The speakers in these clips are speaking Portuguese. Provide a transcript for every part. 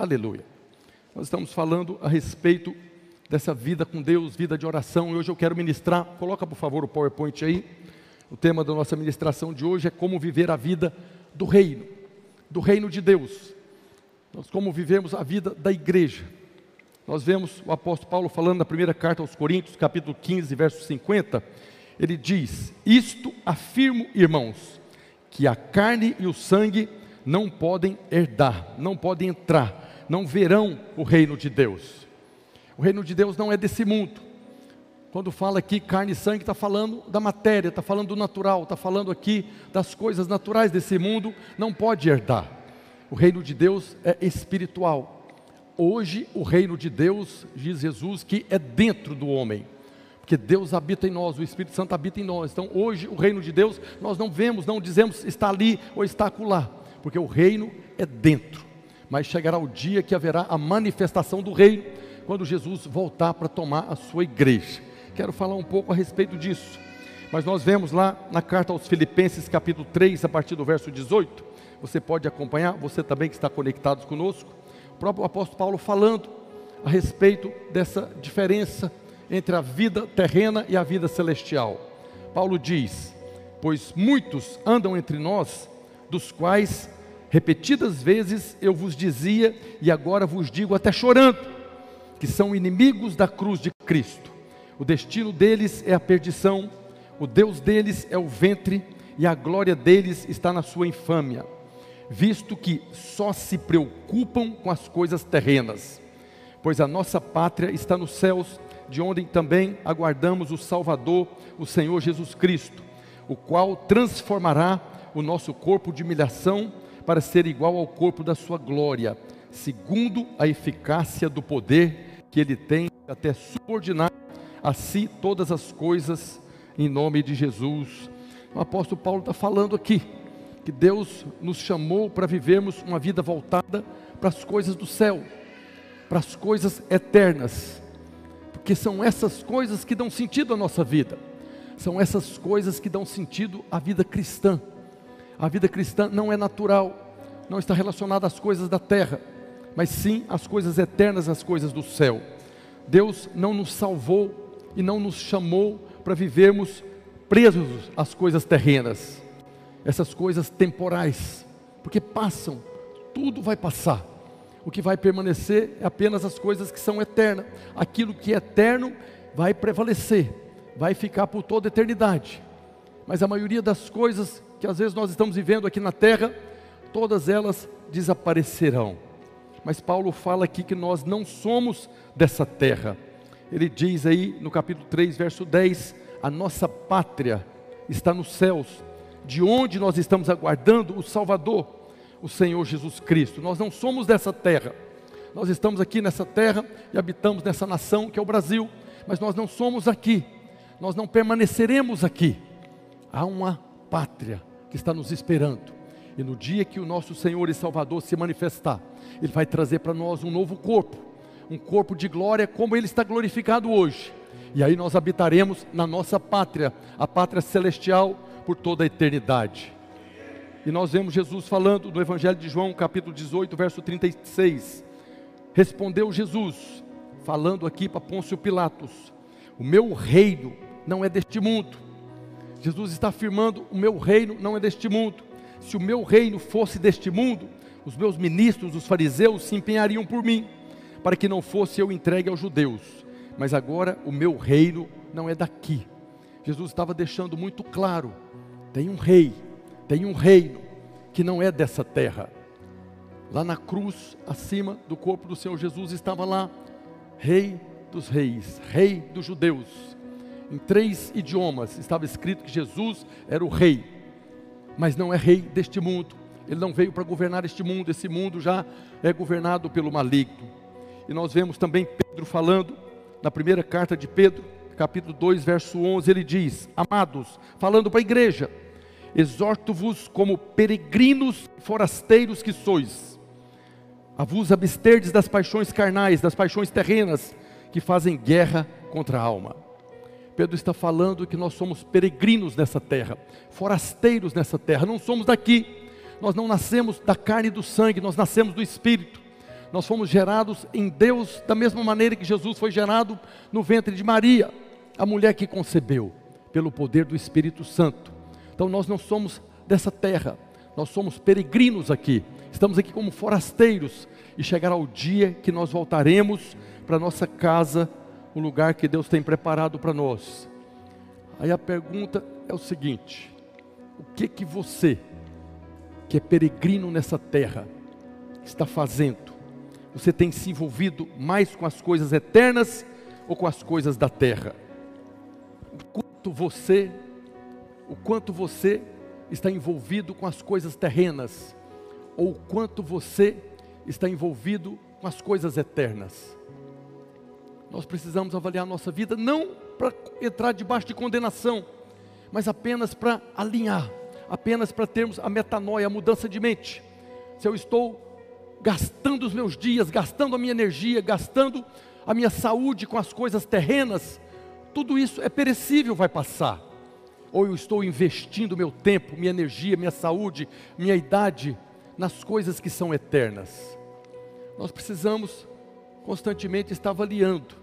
Aleluia. Nós estamos falando a respeito dessa vida com Deus, vida de oração, e hoje eu quero ministrar, coloca por favor o PowerPoint aí. O tema da nossa ministração de hoje é como viver a vida do reino, do reino de Deus. Nós como vivemos a vida da igreja. Nós vemos o apóstolo Paulo falando na primeira carta aos Coríntios, capítulo 15, verso 50, ele diz: Isto afirmo, irmãos, que a carne e o sangue não podem herdar, não podem entrar, não verão o reino de Deus. O reino de Deus não é desse mundo. Quando fala aqui carne e sangue, está falando da matéria, está falando do natural, está falando aqui das coisas naturais desse mundo, não pode herdar. O reino de Deus é espiritual. Hoje, o reino de Deus, diz Jesus, que é dentro do homem porque Deus habita em nós, o Espírito Santo habita em nós. Então, hoje, o reino de Deus, nós não vemos, não dizemos está ali ou está acolá, porque o reino é dentro. Mas chegará o dia que haverá a manifestação do reino, quando Jesus voltar para tomar a sua igreja. Quero falar um pouco a respeito disso. Mas nós vemos lá na carta aos Filipenses, capítulo 3, a partir do verso 18. Você pode acompanhar, você também que está conectado conosco. O próprio apóstolo Paulo falando a respeito dessa diferença entre a vida terrena e a vida celestial. Paulo diz: Pois muitos andam entre nós, dos quais repetidas vezes eu vos dizia, e agora vos digo até chorando, que são inimigos da cruz de Cristo. O destino deles é a perdição, o Deus deles é o ventre, e a glória deles está na sua infâmia, visto que só se preocupam com as coisas terrenas. Pois a nossa pátria está nos céus, de onde também aguardamos o Salvador, o Senhor Jesus Cristo, o qual transformará o nosso corpo de humilhação para ser igual ao corpo da sua glória, segundo a eficácia do poder que ele tem até subordinar a si todas as coisas em nome de Jesus. O apóstolo Paulo está falando aqui que Deus nos chamou para vivermos uma vida voltada para as coisas do céu, para as coisas eternas porque são essas coisas que dão sentido à nossa vida, são essas coisas que dão sentido à vida cristã. A vida cristã não é natural, não está relacionada às coisas da terra, mas sim às coisas eternas, às coisas do céu. Deus não nos salvou e não nos chamou para vivermos presos às coisas terrenas, essas coisas temporais, porque passam, tudo vai passar. O que vai permanecer é apenas as coisas que são eternas. Aquilo que é eterno vai prevalecer, vai ficar por toda a eternidade. Mas a maioria das coisas que às vezes nós estamos vivendo aqui na terra, todas elas desaparecerão. Mas Paulo fala aqui que nós não somos dessa terra. Ele diz aí no capítulo 3, verso 10: a nossa pátria está nos céus, de onde nós estamos aguardando o Salvador o Senhor Jesus Cristo. Nós não somos dessa terra. Nós estamos aqui nessa terra e habitamos nessa nação que é o Brasil, mas nós não somos aqui. Nós não permaneceremos aqui. Há uma pátria que está nos esperando. E no dia que o nosso Senhor e Salvador se manifestar, Ele vai trazer para nós um novo corpo, um corpo de glória como Ele está glorificado hoje. E aí nós habitaremos na nossa pátria, a pátria celestial, por toda a eternidade. E nós vemos Jesus falando no Evangelho de João, capítulo 18, verso 36. Respondeu Jesus, falando aqui para Pôncio Pilatos: O meu reino não é deste mundo. Jesus está afirmando: O meu reino não é deste mundo. Se o meu reino fosse deste mundo, os meus ministros, os fariseus, se empenhariam por mim, para que não fosse eu entregue aos judeus. Mas agora o meu reino não é daqui. Jesus estava deixando muito claro: tem um rei tem um reino que não é dessa terra. Lá na cruz, acima do corpo do Senhor Jesus, estava lá, Rei dos Reis, Rei dos Judeus. Em três idiomas estava escrito que Jesus era o Rei, mas não é Rei deste mundo. Ele não veio para governar este mundo, esse mundo já é governado pelo maligno. E nós vemos também Pedro falando, na primeira carta de Pedro, capítulo 2, verso 11, ele diz: Amados, falando para a igreja, exorto-vos como peregrinos forasteiros que sois, a vos absterdes das paixões carnais, das paixões terrenas, que fazem guerra contra a alma. Pedro está falando que nós somos peregrinos nessa terra, forasteiros nessa terra, não somos daqui, nós não nascemos da carne e do sangue, nós nascemos do Espírito, Nós fomos gerados em Deus da mesma maneira que Jesus foi gerado no ventre de Maria, a mulher que concebeu, pelo poder do Espírito Santo. Então nós não somos dessa terra, nós somos peregrinos aqui, estamos aqui como forasteiros, e chegará o dia que nós voltaremos para nossa casa, o lugar que Deus tem preparado para nós. Aí a pergunta é o seguinte: o que que você, que é peregrino nessa terra, está fazendo? Você tem se envolvido mais com as coisas eternas ou com as coisas da terra? O quanto você, o quanto você está envolvido com as coisas terrenas ou o quanto você está envolvido com as coisas eternas? Nós precisamos avaliar nossa vida não para entrar debaixo de condenação, mas apenas para alinhar, apenas para termos a metanoia, a mudança de mente. Se eu estou gastando os meus dias, gastando a minha energia, gastando a minha saúde com as coisas terrenas, tudo isso é perecível, vai passar. Ou eu estou investindo meu tempo, minha energia, minha saúde, minha idade nas coisas que são eternas. Nós precisamos constantemente estar avaliando.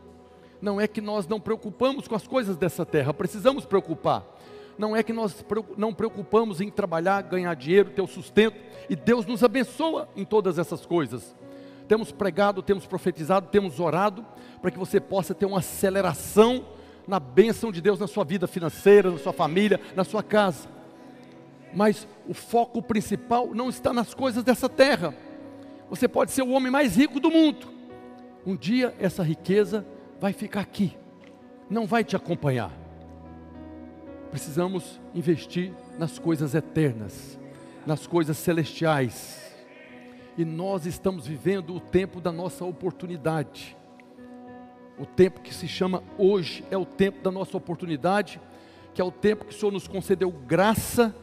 Não é que nós não preocupamos com as coisas dessa terra, precisamos preocupar. Não é que nós não preocupamos em trabalhar, ganhar dinheiro, ter o sustento, e Deus nos abençoa em todas essas coisas. Temos pregado, temos profetizado, temos orado, para que você possa ter uma aceleração na bênção de Deus na sua vida financeira, na sua família, na sua casa. Mas o foco principal não está nas coisas dessa terra. Você pode ser o homem mais rico do mundo. Um dia essa riqueza vai ficar aqui, não vai te acompanhar. Precisamos investir nas coisas eternas, nas coisas celestiais. E nós estamos vivendo o tempo da nossa oportunidade. O tempo que se chama hoje é o tempo da nossa oportunidade, que é o tempo que o Senhor nos concedeu graça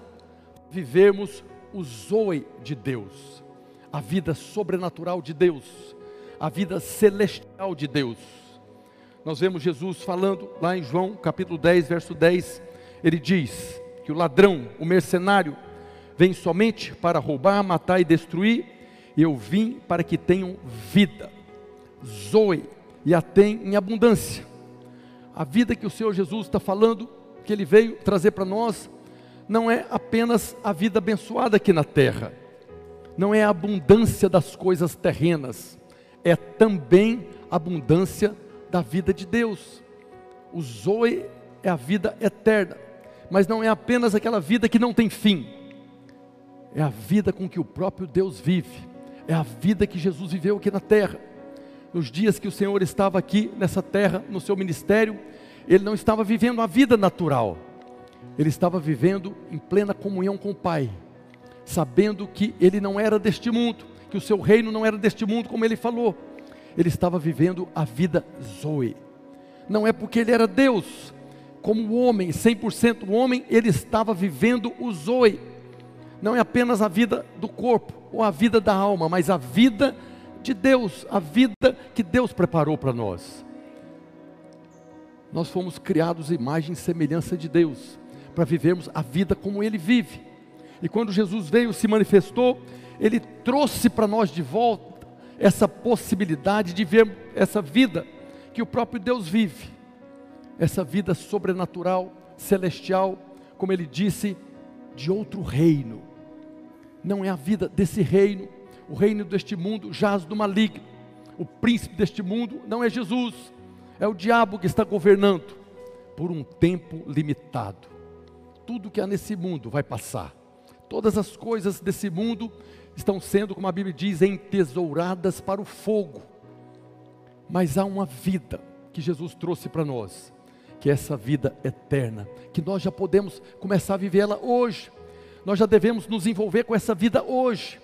vivermos o zoe de Deus, a vida sobrenatural de Deus, a vida celestial de Deus. Nós vemos Jesus falando lá em João capítulo 10, verso 10, ele diz que o ladrão, o mercenário, vem somente para roubar, matar e destruir, eu vim para que tenham vida, zoe, e a tem em abundância. A vida que o Senhor Jesus está falando, que Ele veio trazer para nós, não é apenas a vida abençoada aqui na terra, não é a abundância das coisas terrenas, é também a abundância da vida de Deus. O Zoe é a vida eterna, mas não é apenas aquela vida que não tem fim, é a vida com que o próprio Deus vive, é a vida que Jesus viveu aqui na terra. Nos dias que o Senhor estava aqui nessa terra, no seu ministério, ele não estava vivendo a vida natural, ele estava vivendo em plena comunhão com o Pai, sabendo que ele não era deste mundo, que o seu reino não era deste mundo, como ele falou. Ele estava vivendo a vida Zoe. Não é porque ele era Deus, como homem, 100% homem, ele estava vivendo o Zoe. Não é apenas a vida do corpo ou a vida da alma, mas a vida de Deus, a vida que Deus preparou para nós. Nós fomos criados imagem e semelhança de Deus para vivermos a vida como Ele vive. E quando Jesus veio, se manifestou, Ele trouxe para nós de volta essa possibilidade de ver essa vida que o próprio Deus vive, essa vida sobrenatural, celestial, como Ele disse, de outro reino. Não é a vida desse reino, o reino deste mundo jaz do maligno. O príncipe deste mundo não é Jesus, é o diabo que está governando por um tempo limitado tudo que há nesse mundo vai passar. Todas as coisas desse mundo estão sendo, como a Bíblia diz, entesouradas para o fogo. Mas há uma vida que Jesus trouxe para nós, que é essa vida eterna, que nós já podemos começar a vivê-la hoje. Nós já devemos nos envolver com essa vida hoje.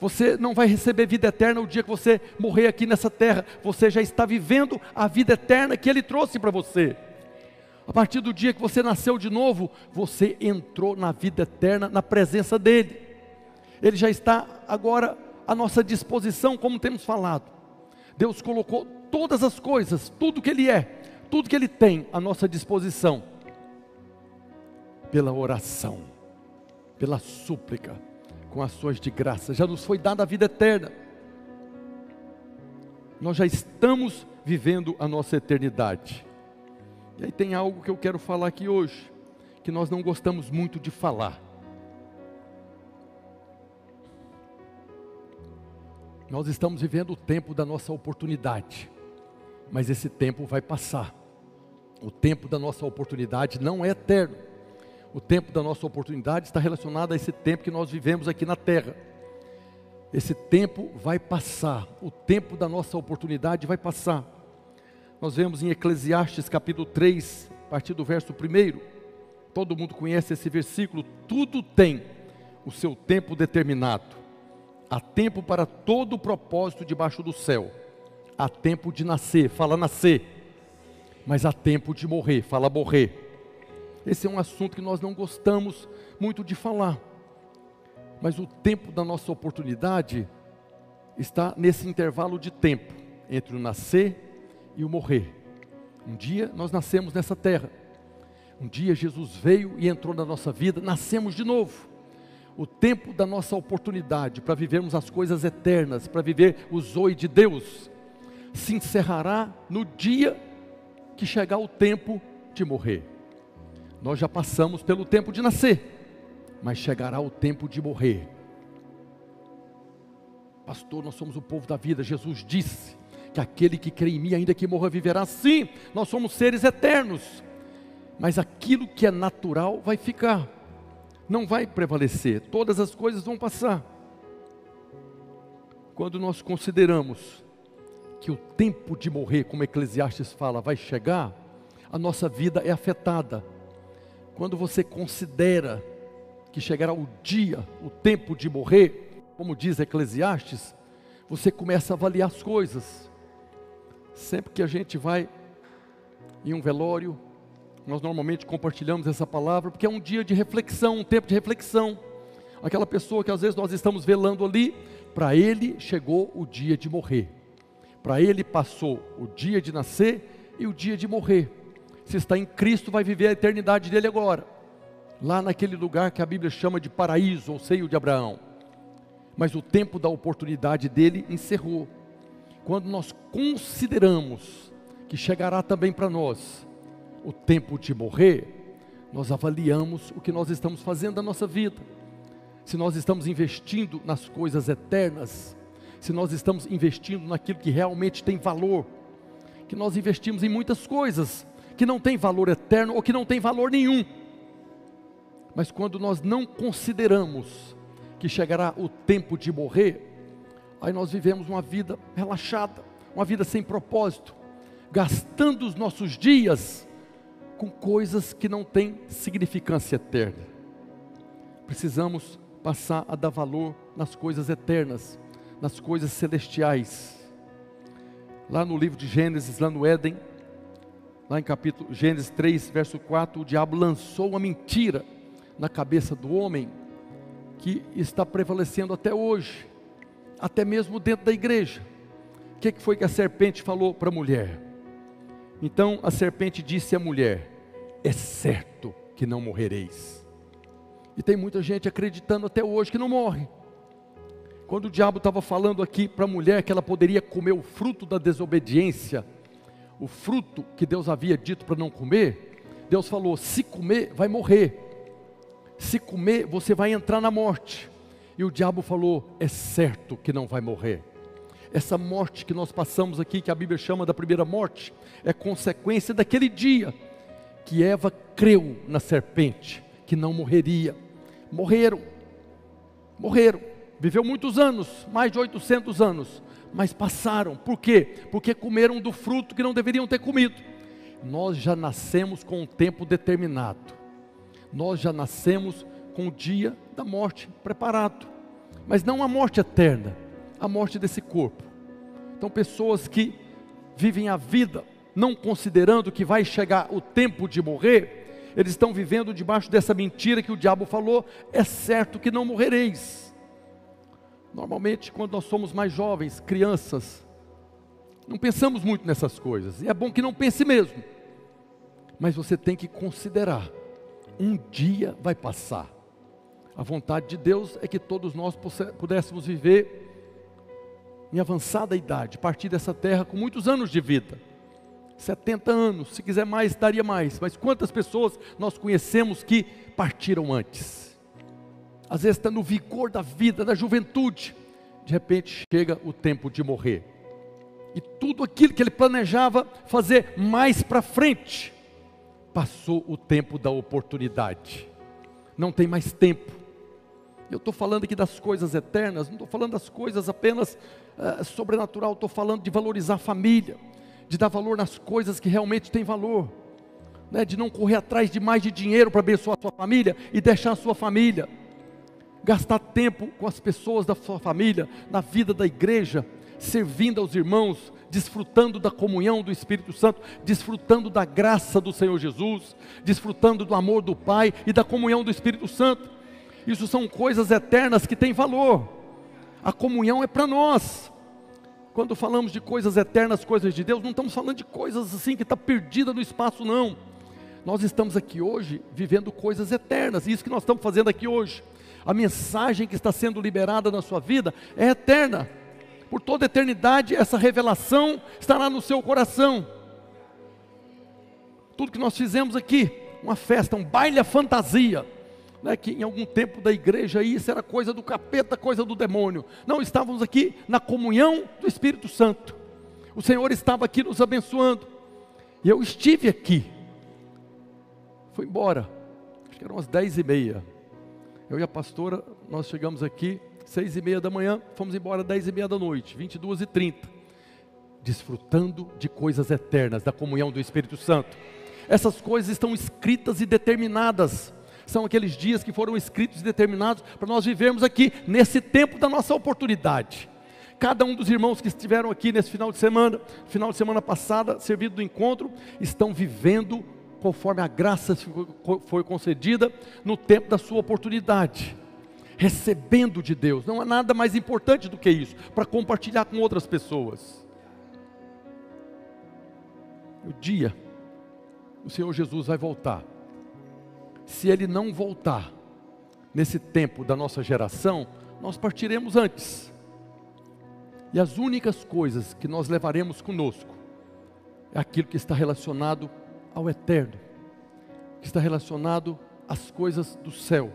Você não vai receber vida eterna o dia que você morrer aqui nessa terra. Você já está vivendo a vida eterna que Ele trouxe para você. A partir do dia que você nasceu de novo, você entrou na vida eterna, na presença dEle. Ele já está agora à nossa disposição, como temos falado. Deus colocou todas as coisas, tudo que Ele é, tudo que Ele tem à nossa disposição, pela oração, pela súplica, com ações de graça. Já nos foi dada a vida eterna. nós já estamos vivendo a nossa eternidade. E aí tem algo que eu quero falar aqui hoje, que nós não gostamos muito de falar. Nós estamos vivendo o tempo da nossa oportunidade, mas esse tempo vai passar. O tempo da nossa oportunidade não é eterno. O tempo da nossa oportunidade está relacionado a esse tempo que nós vivemos aqui na terra. Esse tempo vai passar, o tempo da nossa oportunidade vai passar. Nós vemos em Eclesiastes capítulo 3, a partir do verso 1. Todo mundo conhece esse versículo. Tudo tem o seu tempo determinado. Há tempo para todo o propósito debaixo do céu. Há tempo de nascer, fala nascer. Mas há tempo de morrer, fala morrer. Esse é um assunto que nós não gostamos muito de falar. Mas o tempo da nossa oportunidade está nesse intervalo de tempo entre o nascer e o morrer. Um dia nós nascemos nessa terra. Um dia Jesus veio e entrou na nossa vida, nascemos de novo. O tempo da nossa oportunidade para vivermos as coisas eternas, para viver o zoe de Deus, se encerrará no dia que chegar o tempo de morrer. Nós já passamos pelo tempo de nascer, mas chegará o tempo de morrer. Pastor, nós somos o povo da vida. Jesus disse que aquele que crê em mim, ainda que morra, viverá. Sim, nós somos seres eternos, mas aquilo que é natural vai ficar, não vai prevalecer. Todas as coisas vão passar. Quando nós consideramos que o tempo de morrer, como Eclesiastes fala, vai chegar, a nossa vida é afetada quando você considera que chegará o dia, o tempo de morrer, como diz Eclesiastes, você começa a avaliar as coisas. Sempre que a gente vai em um velório, nós normalmente compartilhamos essa palavra, porque é um dia de reflexão, um tempo de reflexão. Aquela pessoa que às vezes nós estamos velando ali, para ele chegou o dia de morrer. Para ele passou o dia de nascer e o dia de morrer se está em Cristo, vai viver a eternidade dele agora, lá naquele lugar que a Bíblia chama de paraíso ou seio de Abraão. Mas o tempo da oportunidade dele encerrou. Quando nós consideramos que chegará também para nós o tempo de morrer, nós avaliamos o que nós estamos fazendo na nossa vida. Se nós estamos investindo nas coisas eternas, se nós estamos investindo naquilo que realmente tem valor, que nós investimos em muitas coisas, que não tem valor eterno ou que não tem valor nenhum. Mas quando nós não consideramos que chegará o tempo de morrer, aí nós vivemos uma vida relaxada, uma vida sem propósito, gastando os nossos dias com coisas que não têm significância eterna. Precisamos passar a dar valor nas coisas eternas, nas coisas celestiais. Lá no livro de Gênesis, lá no Éden, lá em capítulo Gênesis 3, verso 4, o diabo lançou uma mentira na cabeça do homem que está prevalecendo até hoje, até mesmo dentro da igreja. O que foi que a serpente falou para a mulher? Então a serpente disse à mulher: É certo que não morrereis. E tem muita gente acreditando até hoje que não morre. Quando o diabo estava falando aqui para a mulher que ela poderia comer o fruto da desobediência, o fruto que Deus havia dito para não comer, Deus falou: se comer, vai morrer. Se comer, você vai entrar na morte. E o diabo falou: é certo que não vai morrer. Essa morte que nós passamos aqui, que a Bíblia chama da primeira morte, é consequência daquele dia que Eva creu na serpente, que não morreria. Morreram, morreram. Viveu muitos anos, mais de 800 anos, mas passaram. Por quê? Porque comeram do fruto que não deveriam ter comido. Nós já nascemos com um tempo determinado. Nós já nascemos com o dia da morte preparado. Mas não a morte eterna, a morte desse corpo. Então, pessoas que vivem a vida não considerando que vai chegar o tempo de morrer, eles estão vivendo debaixo dessa mentira que o diabo falou: é certo que não morrereis. Normalmente, quando nós somos mais jovens, crianças, não pensamos muito nessas coisas, e é bom que não pense mesmo, mas você tem que considerar: um dia vai passar. A vontade de Deus é que todos nós pudéssemos viver em avançada idade, partir dessa terra com muitos anos de vida. 70 anos, se quiser mais, daria mais. Mas quantas pessoas nós conhecemos que partiram antes? Às vezes está no vigor da vida, da juventude. De repente chega o tempo de morrer. E tudo aquilo que ele planejava fazer mais para frente, passou o tempo da oportunidade. Não tem mais tempo. Eu estou falando aqui das coisas eternas, não estou falando das coisas apenas uh, sobrenatural, estou falando de valorizar a família, de dar valor nas coisas que realmente têm valor, né? de não correr atrás de mais de dinheiro para abençoar a sua família e deixar a sua família, gastar tempo com as pessoas da sua família, na vida da igreja, servindo aos irmãos, desfrutando da comunhão do Espírito Santo, desfrutando da graça do Senhor Jesus, desfrutando do amor do Pai e da comunhão do Espírito Santo. Isso são coisas eternas que têm valor. A comunhão é para nós. Quando falamos de coisas eternas, coisas de Deus, não estamos falando de coisas assim que está perdida no espaço, não. Nós estamos aqui hoje vivendo coisas eternas, isso que nós estamos fazendo aqui hoje. A mensagem que está sendo liberada na sua vida é eterna. Por toda eternidade, essa revelação estará no seu coração. Tudo que nós fizemos aqui, uma festa, um baile à fantasia né, que em algum tempo da igreja isso era coisa do capeta, coisa do demônio. Não, estávamos aqui na comunhão do Espírito Santo. O Senhor estava aqui nos abençoando. E eu estive aqui. Fui embora. Acho que eram umas dez e meia. Eu e a pastora, nós chegamos aqui seis e meia da manhã, fomos embora dez e meia da noite, vinte e duas e trinta, desfrutando de coisas eternas, da comunhão do Espírito Santo. Essas coisas estão escritas e determinadas são aqueles dias que foram escritos e determinados para nós vivermos aqui, nesse tempo da nossa oportunidade. Cada um dos irmãos que estiveram aqui nesse final de semana, final de semana passada, servido do encontro, estão vivendo conforme a graça foi concedida no tempo da sua oportunidade, recebendo de Deus. Não há nada mais importante do que isso, para compartilhar com outras pessoas. O dia, o Senhor Jesus vai voltar se ele não voltar nesse tempo da nossa geração, nós partiremos antes. E as únicas coisas que nós levaremos conosco é aquilo que está relacionado ao eterno, que está relacionado às coisas do céu.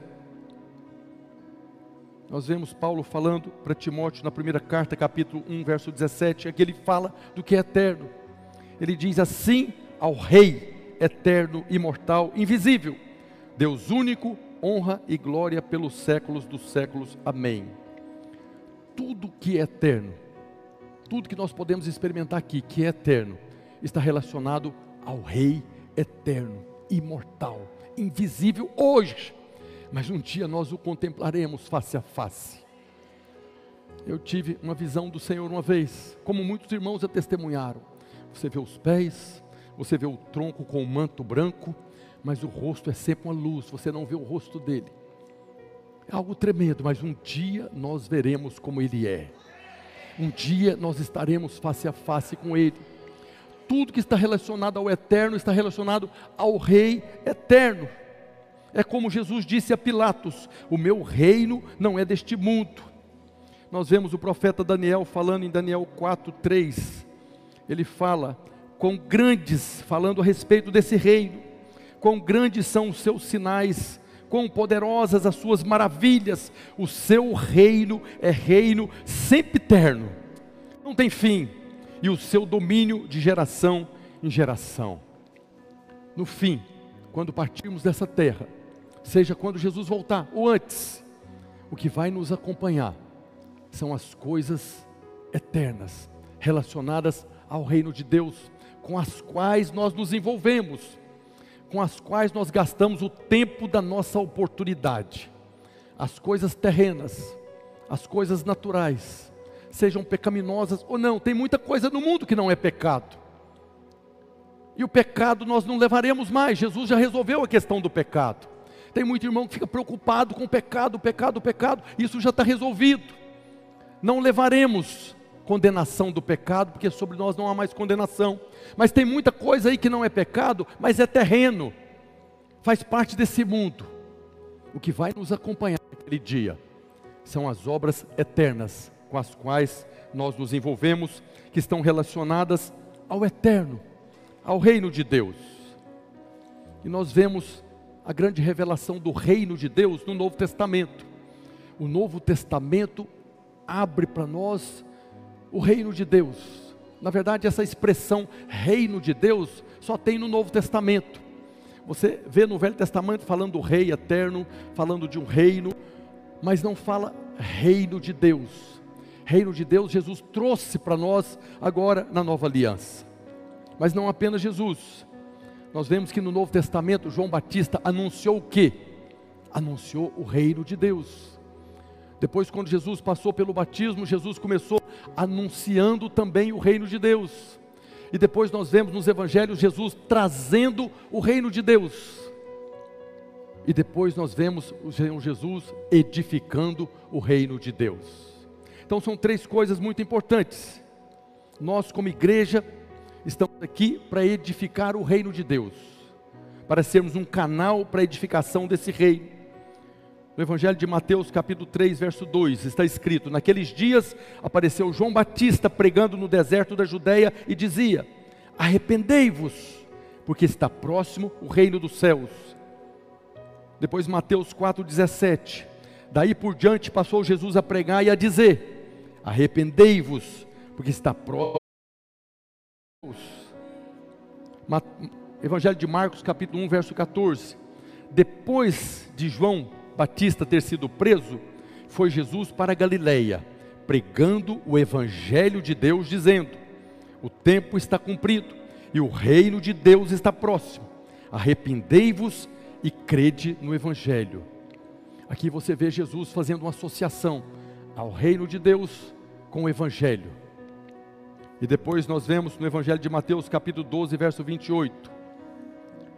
Nós vemos Paulo falando para Timóteo na primeira carta, capítulo 1, verso 17, é que ele fala do que é eterno. Ele diz assim ao Rei eterno, imortal, invisível Deus único, honra e glória pelos séculos dos séculos. Amém. Tudo que é eterno, tudo que nós podemos experimentar aqui, que é eterno, está relacionado ao Rei eterno, imortal, invisível hoje, mas um dia nós o contemplaremos face a face. Eu tive uma visão do Senhor uma vez, como muitos irmãos já testemunharam. Você vê os pés, você vê o tronco com o manto branco, mas o rosto é sempre uma luz, você não vê o rosto dele. É algo tremendo, mas um dia nós veremos como ele é. Um dia nós estaremos face a face com ele. Tudo que está relacionado ao eterno está relacionado ao Rei eterno. É como Jesus disse a Pilatos: O meu reino não é deste mundo. Nós vemos o profeta Daniel falando em Daniel 4:3. Ele fala com grandes, falando a respeito desse reino quão grandes são os seus sinais, quão poderosas as suas maravilhas. O seu reino é reino sempre eterno, não tem fim, e o seu domínio de geração em geração. No fim, quando partirmos dessa terra, seja quando Jesus voltar ou antes, o que vai nos acompanhar são as coisas eternas relacionadas ao reino de Deus, com as quais nós nos envolvemos com as quais nós gastamos o tempo da nossa oportunidade. As coisas terrenas, as coisas naturais, sejam pecaminosas ou não, tem muita coisa no mundo que não é pecado. E o pecado nós não levaremos mais, Jesus já resolveu a questão do pecado. Tem muito irmão que fica preocupado com o pecado, o pecado, o pecado, isso já está resolvido. Não levaremos condenação do pecado, porque sobre nós não há mais condenação. Mas tem muita coisa aí que não é pecado, mas é terreno, faz parte desse mundo. O que vai nos acompanhar naquele dia são as obras eternas, com as quais nós nos envolvemos, que estão relacionadas ao eterno, ao reino de Deus. E nós vemos a grande revelação do reino de Deus no Novo Testamento. O Novo Testamento abre para nós o reino de Deus. Na verdade, essa expressão reino de Deus só tem no Novo Testamento. Você vê no Velho Testamento falando do rei eterno, falando de um reino, mas não fala reino de Deus. Reino de Deus, Jesus trouxe para nós agora na nova aliança. Mas não apenas Jesus. Nós vemos que no Novo Testamento João Batista anunciou o quê? Anunciou o reino de Deus. Depois, quando Jesus passou pelo batismo, Jesus começou anunciando também o reino de Deus. E depois nós vemos nos evangelhos Jesus trazendo o reino de Deus. E depois nós vemos o Senhor Jesus edificando o reino de Deus. Então são três coisas muito importantes. Nós, como igreja, estamos aqui para edificar o reino de Deus, para sermos um canal para a edificação desse reino. No Evangelho de Mateus, capítulo 3, verso 2, está escrito: Naqueles dias apareceu João Batista pregando no deserto da Judéia e dizia: Arrependei-vos, porque está próximo o reino dos céus. Depois, Mateus 4,17: Daí por diante passou Jesus a pregar e a dizer: Arrependei-vos, porque está próximo. Evangelho de Marcos, capítulo 1, verso 14. Depois de João Batista ter sido preso, foi Jesus para Galileia, pregando o evangelho de Deus, dizendo: O tempo está cumprido e o reino de Deus está próximo. Arrependei-vos e crede no evangelho. Aqui você vê Jesus fazendo uma associação ao reino de Deus com o evangelho. E depois nós vemos no evangelho de Mateus, capítulo 12, verso 28.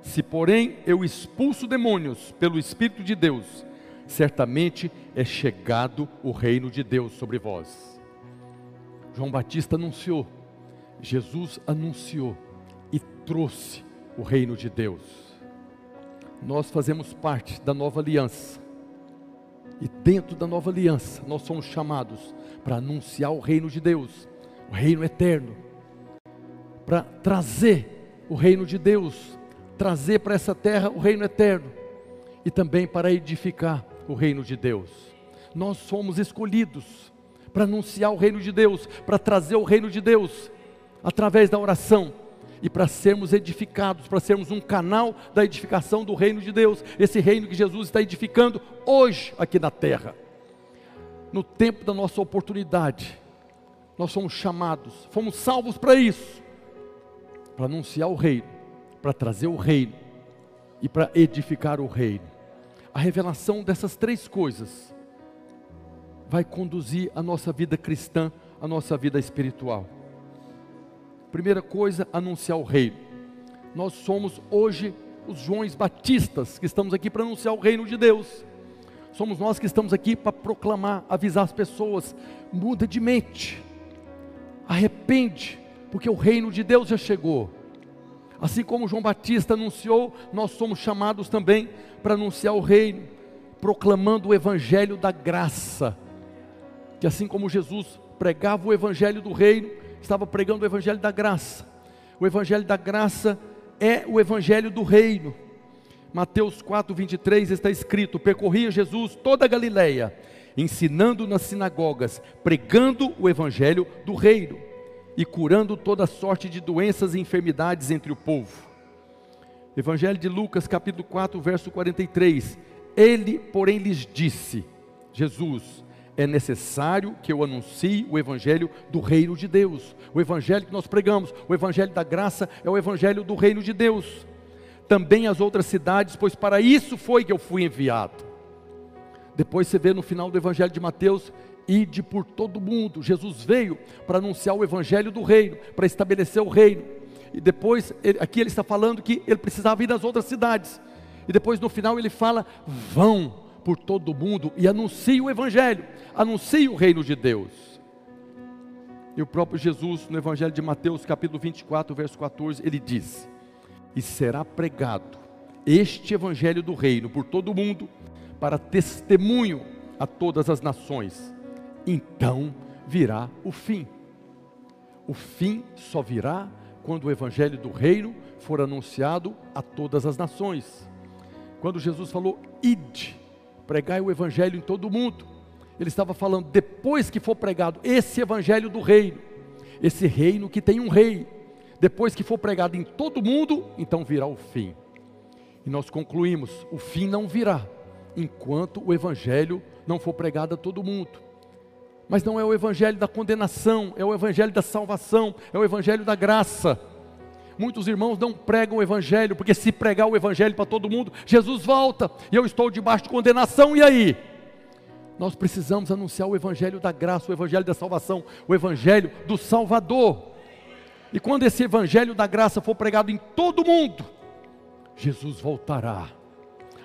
Se, porém, eu expulso demônios pelo Espírito de Deus, certamente é chegado o reino de Deus sobre vós. João Batista anunciou, Jesus anunciou e trouxe o reino de Deus. Nós fazemos parte da nova aliança. E dentro da nova aliança, nós somos chamados para anunciar o reino de Deus, o reino eterno, para trazer o reino de Deus trazer para essa terra o reino eterno e também para edificar o reino de Deus. Nós somos escolhidos para anunciar o reino de Deus, para trazer o reino de Deus através da oração e para sermos edificados, para sermos um canal da edificação do reino de Deus, esse reino que Jesus está edificando hoje aqui na terra. No tempo da nossa oportunidade, nós somos chamados, fomos salvos para isso, para anunciar o reino para trazer o reino e para edificar o reino. A revelação dessas três coisas vai conduzir a nossa vida cristã, a nossa vida espiritual. Primeira coisa, anunciar o reino. Nós somos hoje os Joões Batistas que estamos aqui para anunciar o reino de Deus. Somos nós que estamos aqui para proclamar, avisar as pessoas: muda de mente, arrepende, porque o reino de Deus já chegou. Assim como João Batista anunciou, nós somos chamados também para anunciar o reino, proclamando o evangelho da graça. Que assim como Jesus pregava o evangelho do reino, estava pregando o evangelho da graça. O evangelho da graça é o evangelho do reino. Mateus 4:23 está escrito: Percorria Jesus toda a Galileia, ensinando nas sinagogas, pregando o evangelho do reino e curando toda sorte de doenças e enfermidades entre o povo. Evangelho de Lucas, capítulo 4, verso 43. Ele, porém, lhes disse: Jesus, é necessário que eu anuncie o evangelho do reino de Deus. O evangelho que nós pregamos, o evangelho da graça é o evangelho do reino de Deus. Também as outras cidades, pois para isso foi que eu fui enviado. Depois você vê no final do evangelho de Mateus Ide por todo mundo. Jesus veio para anunciar o evangelho do reino, para estabelecer o reino. E depois, ele, aqui ele está falando que ele precisava ir nas outras cidades. E depois no final ele fala: vão por todo mundo e anuncie o evangelho, anuncie o reino de Deus. E o próprio Jesus, no evangelho de Mateus, capítulo 24, verso 14, ele diz: E será pregado este evangelho do reino por todo mundo, para testemunho a todas as nações então virá o fim. O fim só virá quando o evangelho do reino for anunciado a todas as nações. Quando Jesus falou, ide, pregai o evangelho em todo o mundo, ele estava falando, depois que for pregado esse evangelho do reino, esse reino que tem um rei, depois que for pregado em todo o mundo, então virá o fim. E nós concluímos: o fim não virá enquanto o evangelho não for pregado a todo mundo. Mas não é o evangelho da condenação, é o evangelho da salvação, é o evangelho da graça. Muitos irmãos não pregam o evangelho, porque se pregar o evangelho para todo mundo, Jesus volta e eu estou debaixo de condenação, e aí? Nós precisamos anunciar o Evangelho da graça, o Evangelho da salvação, o Evangelho do Salvador. E quando esse Evangelho da graça for pregado em todo mundo, Jesus voltará.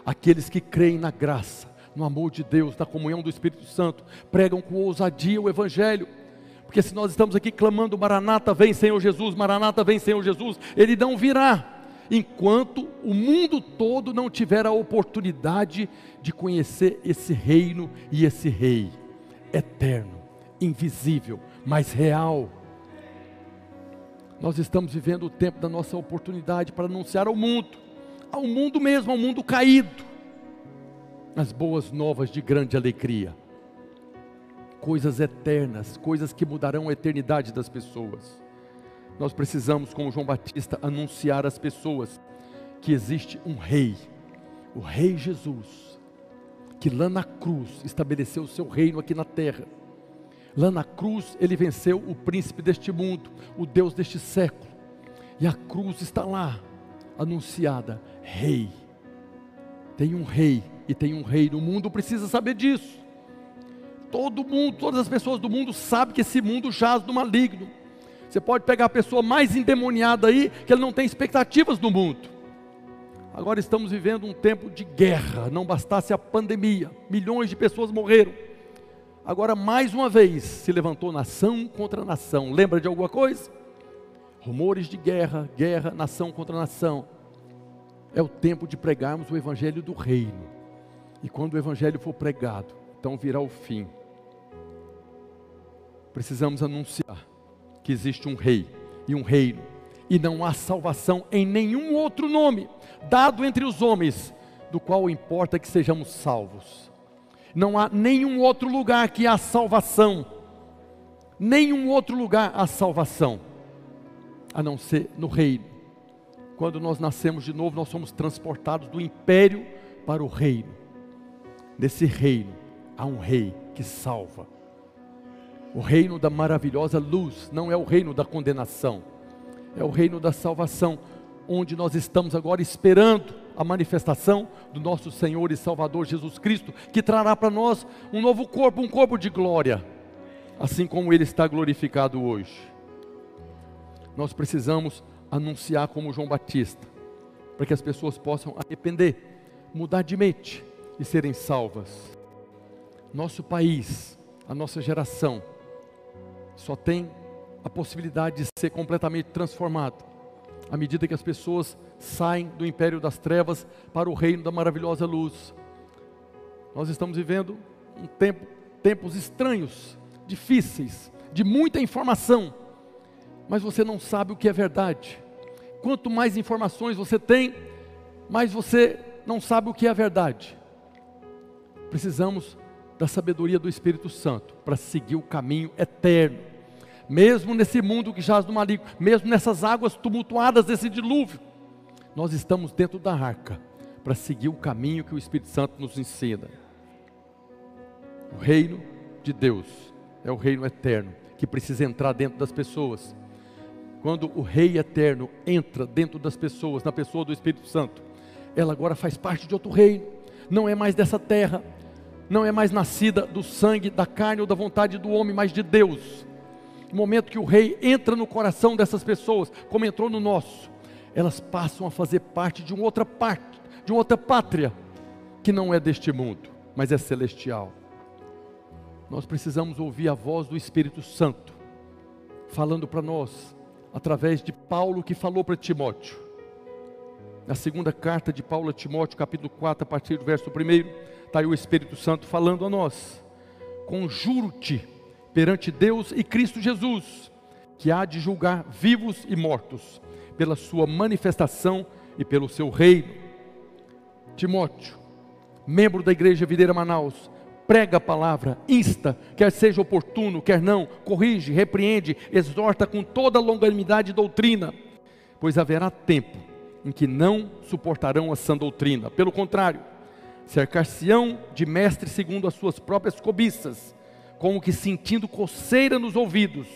Aqueles que creem na graça, no amor de Deus, na comunhão do Espírito Santo, pregam com ousadia o Evangelho. Porque se nós estamos aqui clamando, Maranata, vem Senhor Jesus, Maranata, vem Senhor Jesus, Ele não virá enquanto o mundo todo não tiver a oportunidade de conhecer esse reino e esse rei eterno, invisível, mas real. Nós estamos vivendo o tempo da nossa oportunidade para anunciar ao mundo, ao mundo mesmo, ao mundo caído, as boas novas de grande alegria, coisas eternas, coisas que mudarão a eternidade das pessoas nós precisamos, como João Batista, anunciar às pessoas que existe um rei, o rei Jesus, que lá na cruz estabeleceu o seu reino aqui na terra. Lá na cruz ele venceu o príncipe deste mundo, o Deus deste século. E a cruz está lá, anunciada: Rei. Tem um rei e tem um rei. O mundo precisa saber disso. Todo mundo, todas as pessoas do mundo sabem que esse mundo jaz do maligno. Você pode pegar a pessoa mais endemoniada aí, que ele não tem expectativas no mundo. Agora estamos vivendo um tempo de guerra, não bastasse a pandemia, milhões de pessoas morreram. Agora, mais uma vez, se levantou nação contra nação. Lembra de alguma coisa? Rumores de guerra, guerra, nação contra nação. É o tempo de pregarmos o evangelho do reino. E quando o evangelho for pregado, então virá o fim. Precisamos anunciar que existe um rei e um reino, e não há salvação em nenhum outro nome dado entre os homens, do qual importa que sejamos salvos. Não há nenhum outro lugar que há salvação, nenhum outro lugar há salvação, a não ser no reino. Quando nós nascemos de novo, nós somos transportados do império para o reino. Nesse reino há um rei que salva o reino da maravilhosa luz não é o reino da condenação, é o reino da salvação, onde nós estamos agora esperando a manifestação do nosso Senhor e Salvador Jesus Cristo, que trará para nós um novo corpo, um corpo de glória, assim como ele está glorificado hoje. Nós precisamos anunciar como João Batista, para que as pessoas possam arrepender, mudar de mente e serem salvas. Nosso país, a nossa geração, só tem a possibilidade de ser completamente transformado à medida que as pessoas saem do império das trevas para o reino da maravilhosa luz. Nós estamos vivendo um tempo, tempos estranhos, difíceis, de muita informação, mas você não sabe o que é verdade. Quanto mais informações você tem, mais você não sabe o que é verdade. Precisamos da sabedoria do Espírito Santo para seguir o caminho eterno mesmo nesse mundo que jaz no maligno, mesmo nessas águas tumultuadas desse dilúvio, nós estamos dentro da arca para seguir o caminho que o Espírito Santo nos ensina. O reino de Deus é o reino eterno que precisa entrar dentro das pessoas. Quando o Rei eterno entra dentro das pessoas, na pessoa do Espírito Santo, ela agora faz parte de outro reino, não é mais dessa terra, não é mais nascida do sangue, da carne ou da vontade do homem, mas de Deus no momento que o rei entra no coração dessas pessoas, como entrou no nosso, elas passam a fazer parte de uma outra parte, de uma outra pátria, que não é deste mundo, mas é celestial. Nós precisamos ouvir a voz do Espírito Santo, falando para nós, através de Paulo que falou para Timóteo. Na segunda carta de Paulo a Timóteo, capítulo 4, a partir do verso 1, está aí o Espírito Santo falando a nós: Conjuro-te perante Deus e Cristo Jesus, que há de julgar vivos e mortos, pela sua manifestação e pelo seu reino. Timóteo, membro da Igreja Videira Manaus, prega a palavra, insta, quer seja oportuno, quer não, corrige, repreende, exorta com toda longanimidade e doutrina, pois haverá tempo em que não suportarão a sã doutrina. Pelo contrário, cercar-se-ão de mestres segundo as suas próprias cobiças, como que sentindo coceira nos ouvidos,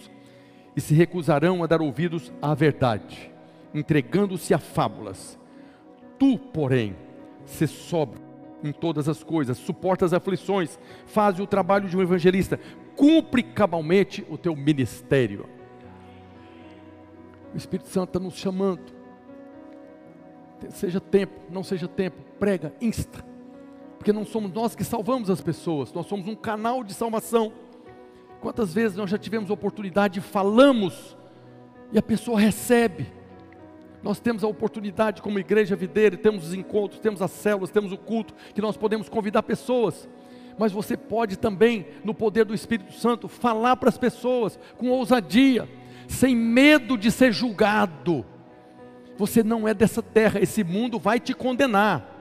e se recusarão a dar ouvidos à verdade, entregando-se a fábulas. Tu, porém, se sobra em todas as coisas, suporta as aflições, faz o trabalho de um evangelista, cumpre cabalmente o teu ministério. O Espírito Santo está nos chamando seja tempo, não seja tempo, prega, insta. Porque não somos nós que salvamos as pessoas, nós somos um canal de salvação. Quantas vezes nós já tivemos oportunidade, falamos e a pessoa recebe. Nós temos a oportunidade como igreja videira, temos os encontros, temos as células, temos o culto, que nós podemos convidar pessoas. Mas você pode também, no poder do Espírito Santo, falar para as pessoas com ousadia, sem medo de ser julgado você não é dessa terra, esse mundo vai te condenar.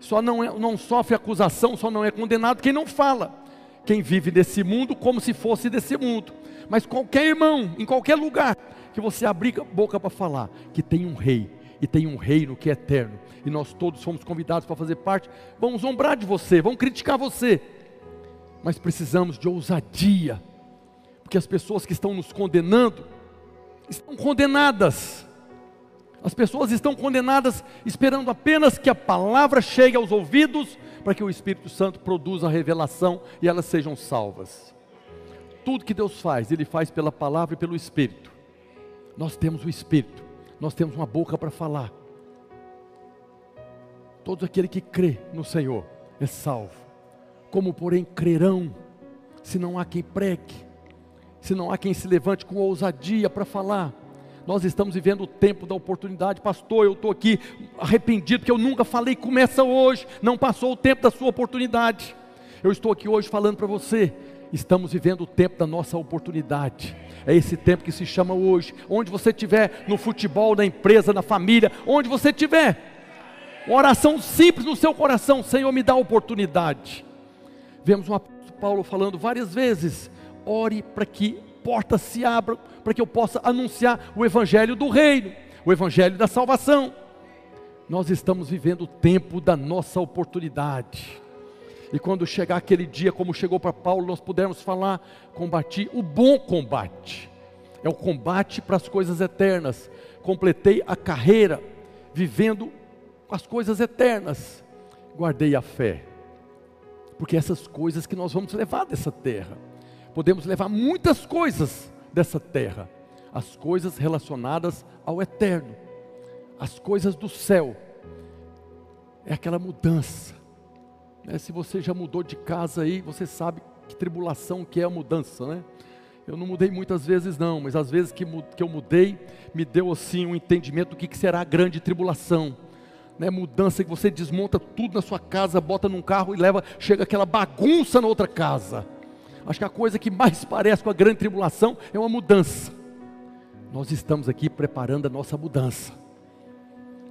Só não, é, não sofre acusação, só não é condenado quem não fala. Quem vive desse mundo como se fosse desse mundo. Mas qualquer irmão, em qualquer lugar, que você abrir a boca para falar que tem um rei e tem um reino que é eterno, e nós todos fomos convidados para fazer parte, vão zombrar de você, vão criticar você, mas precisamos de ousadia, porque as pessoas que estão nos condenando estão condenadas. As pessoas estão condenadas esperando apenas que a palavra chegue aos ouvidos para que o Espírito Santo produza a revelação e elas sejam salvas. Tudo que Deus faz, Ele faz pela palavra e pelo Espírito. Nós temos o Espírito, nós temos uma boca para falar. Todo aquele que crê no Senhor é salvo. Como, porém, crerão, se não há quem pregue, se não há quem se levante com ousadia para falar nós estamos vivendo o tempo da oportunidade. Pastor, eu estou aqui arrependido que eu nunca falei, começa hoje. Não passou o tempo da sua oportunidade. Eu estou aqui hoje falando para você. Estamos vivendo o tempo da nossa oportunidade. É esse tempo que se chama hoje. Onde você estiver, no futebol, na empresa, na família, onde você estiver. Uma oração simples no seu coração, Senhor, me dá oportunidade. Vemos o apóstolo Paulo falando várias vezes: ore para que portas se abram para que eu possa anunciar o evangelho do reino, o evangelho da salvação. Nós estamos vivendo o tempo da nossa oportunidade. E quando chegar aquele dia, como chegou para Paulo, nós pudermos falar, combati o bom combate. É o combate para as coisas eternas. Completei a carreira vivendo as coisas eternas. Guardei a fé. Porque essas coisas que nós vamos levar dessa terra podemos levar muitas coisas dessa terra, as coisas relacionadas ao eterno, as coisas do céu. É aquela mudança. Né? Se você já mudou de casa aí, você sabe que tribulação que é a mudança, né? Eu não mudei muitas vezes não, mas às vezes que, que eu mudei, me deu assim um entendimento do que, que será a grande tribulação. Né, mudança que você desmonta tudo na sua casa, bota num carro e leva, chega aquela bagunça na outra casa. Acho que a coisa que mais parece com a grande tribulação é uma mudança. Nós estamos aqui preparando a nossa mudança.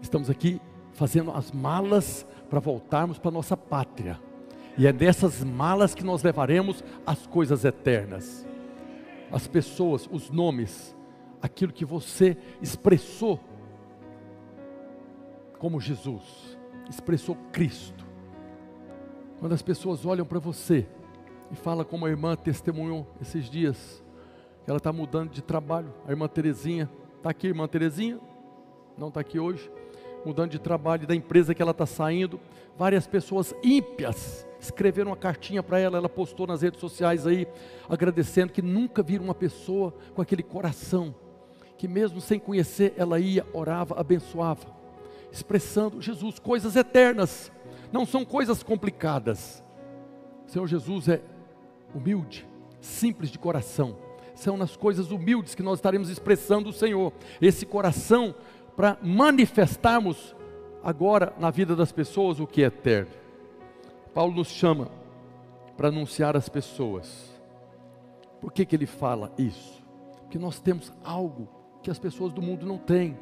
Estamos aqui fazendo as malas para voltarmos para a nossa pátria. E é nessas malas que nós levaremos as coisas eternas. As pessoas, os nomes, aquilo que você expressou como Jesus, expressou Cristo. Quando as pessoas olham para você, e fala como a irmã testemunhou esses dias, ela está mudando de trabalho. A irmã Terezinha, está aqui, irmã Terezinha? Não está aqui hoje. Mudando de trabalho da empresa que ela está saindo. Várias pessoas ímpias escreveram uma cartinha para ela, ela postou nas redes sociais aí, agradecendo que nunca viram uma pessoa com aquele coração, que mesmo sem conhecer, ela ia, orava, abençoava, expressando Jesus, coisas eternas, não são coisas complicadas. Senhor Jesus é humilde, simples de coração. São nas coisas humildes que nós estaremos expressando o Senhor. Esse coração para manifestarmos agora na vida das pessoas o que é eterno. Paulo nos chama para anunciar às pessoas Por que, que ele fala isso? Porque nós temos algo que as pessoas do mundo não têm.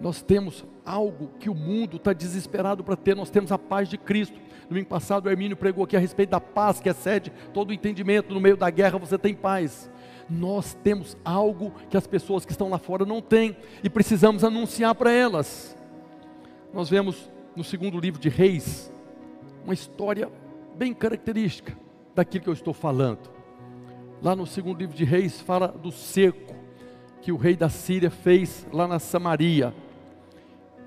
Nós temos algo que o mundo está desesperado para ter, nós temos a paz de Cristo. Domingo passado o Hermínio pregou aqui a respeito da paz que excede todo o entendimento. No meio da guerra você tem paz. Nós temos algo que as pessoas que estão lá fora não têm e precisamos anunciar para elas. Nós vemos no segundo livro de Reis uma história bem característica daquilo que eu estou falando. Lá no segundo livro de Reis fala do cerco que o rei da Síria fez lá na Samaria.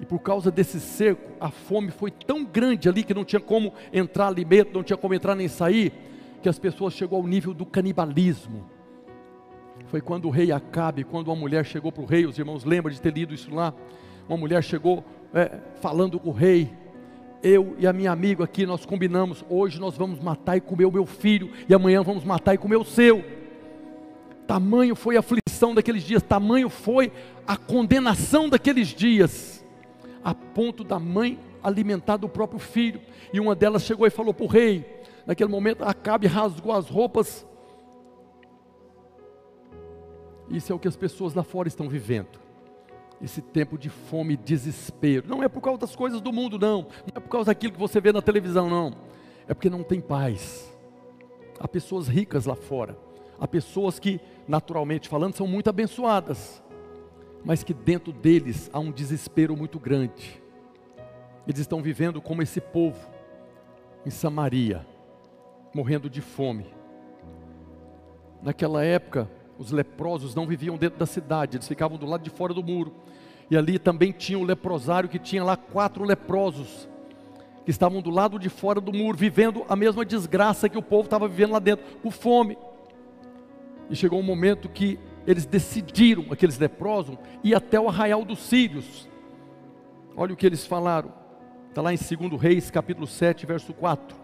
E por causa desse cerco, a fome foi tão grande ali que não tinha como entrar alimento, não tinha como entrar nem sair, que as pessoas chegou ao nível do canibalismo. Foi quando o rei Acabe, quando uma mulher chegou para o rei, os irmãos lembram de ter lido isso lá. Uma mulher chegou é, falando com o rei. Eu e a minha amiga aqui, nós combinamos, hoje nós vamos matar e comer o meu filho, e amanhã vamos matar e comer o seu. Tamanho foi a aflição daqueles dias, tamanho foi a condenação daqueles dias a ponto da mãe alimentar do próprio filho. E uma delas chegou e falou para o rei. Naquele momento, Acabe rasgou as roupas. Isso é o que as pessoas lá fora estão vivendo. Esse tempo de fome e desespero. Não é por causa das coisas do mundo, não. Não é por causa daquilo que você vê na televisão, não. É porque não tem paz. Há pessoas ricas lá fora. Há pessoas que, naturalmente falando, são muito abençoadas mas que dentro deles há um desespero muito grande. Eles estão vivendo como esse povo em Samaria, morrendo de fome. Naquela época, os leprosos não viviam dentro da cidade, eles ficavam do lado de fora do muro. E ali também tinha o leprosário que tinha lá quatro leprosos que estavam do lado de fora do muro, vivendo a mesma desgraça que o povo estava vivendo lá dentro, com fome. E chegou um momento que eles decidiram, aqueles leprosos, ir até o arraial dos sírios. Olha o que eles falaram. Está lá em 2 Reis, capítulo 7, verso 4.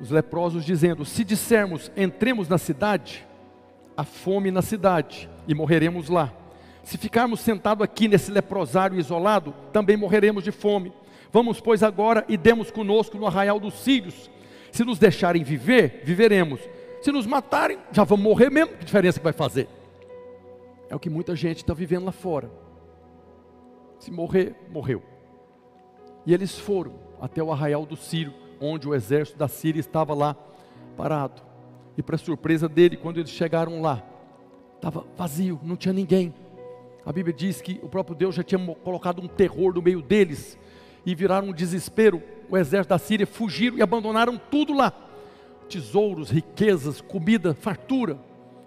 Os leprosos dizendo: Se dissermos, entremos na cidade, há fome na cidade e morreremos lá. Se ficarmos sentados aqui nesse leprosário isolado, também morreremos de fome. Vamos, pois, agora e demos conosco no arraial dos sírios. Se nos deixarem viver, viveremos. Se nos matarem, já vamos morrer mesmo. Que diferença que vai fazer? É o que muita gente está vivendo lá fora. Se morrer, morreu. E eles foram até o arraial do Sírio, onde o exército da Síria estava lá parado. E para surpresa dele, quando eles chegaram lá, estava vazio, não tinha ninguém. A Bíblia diz que o próprio Deus já tinha colocado um terror no meio deles e viraram um desespero. O exército da Síria fugiram e abandonaram tudo lá tesouros, riquezas, comida, fartura.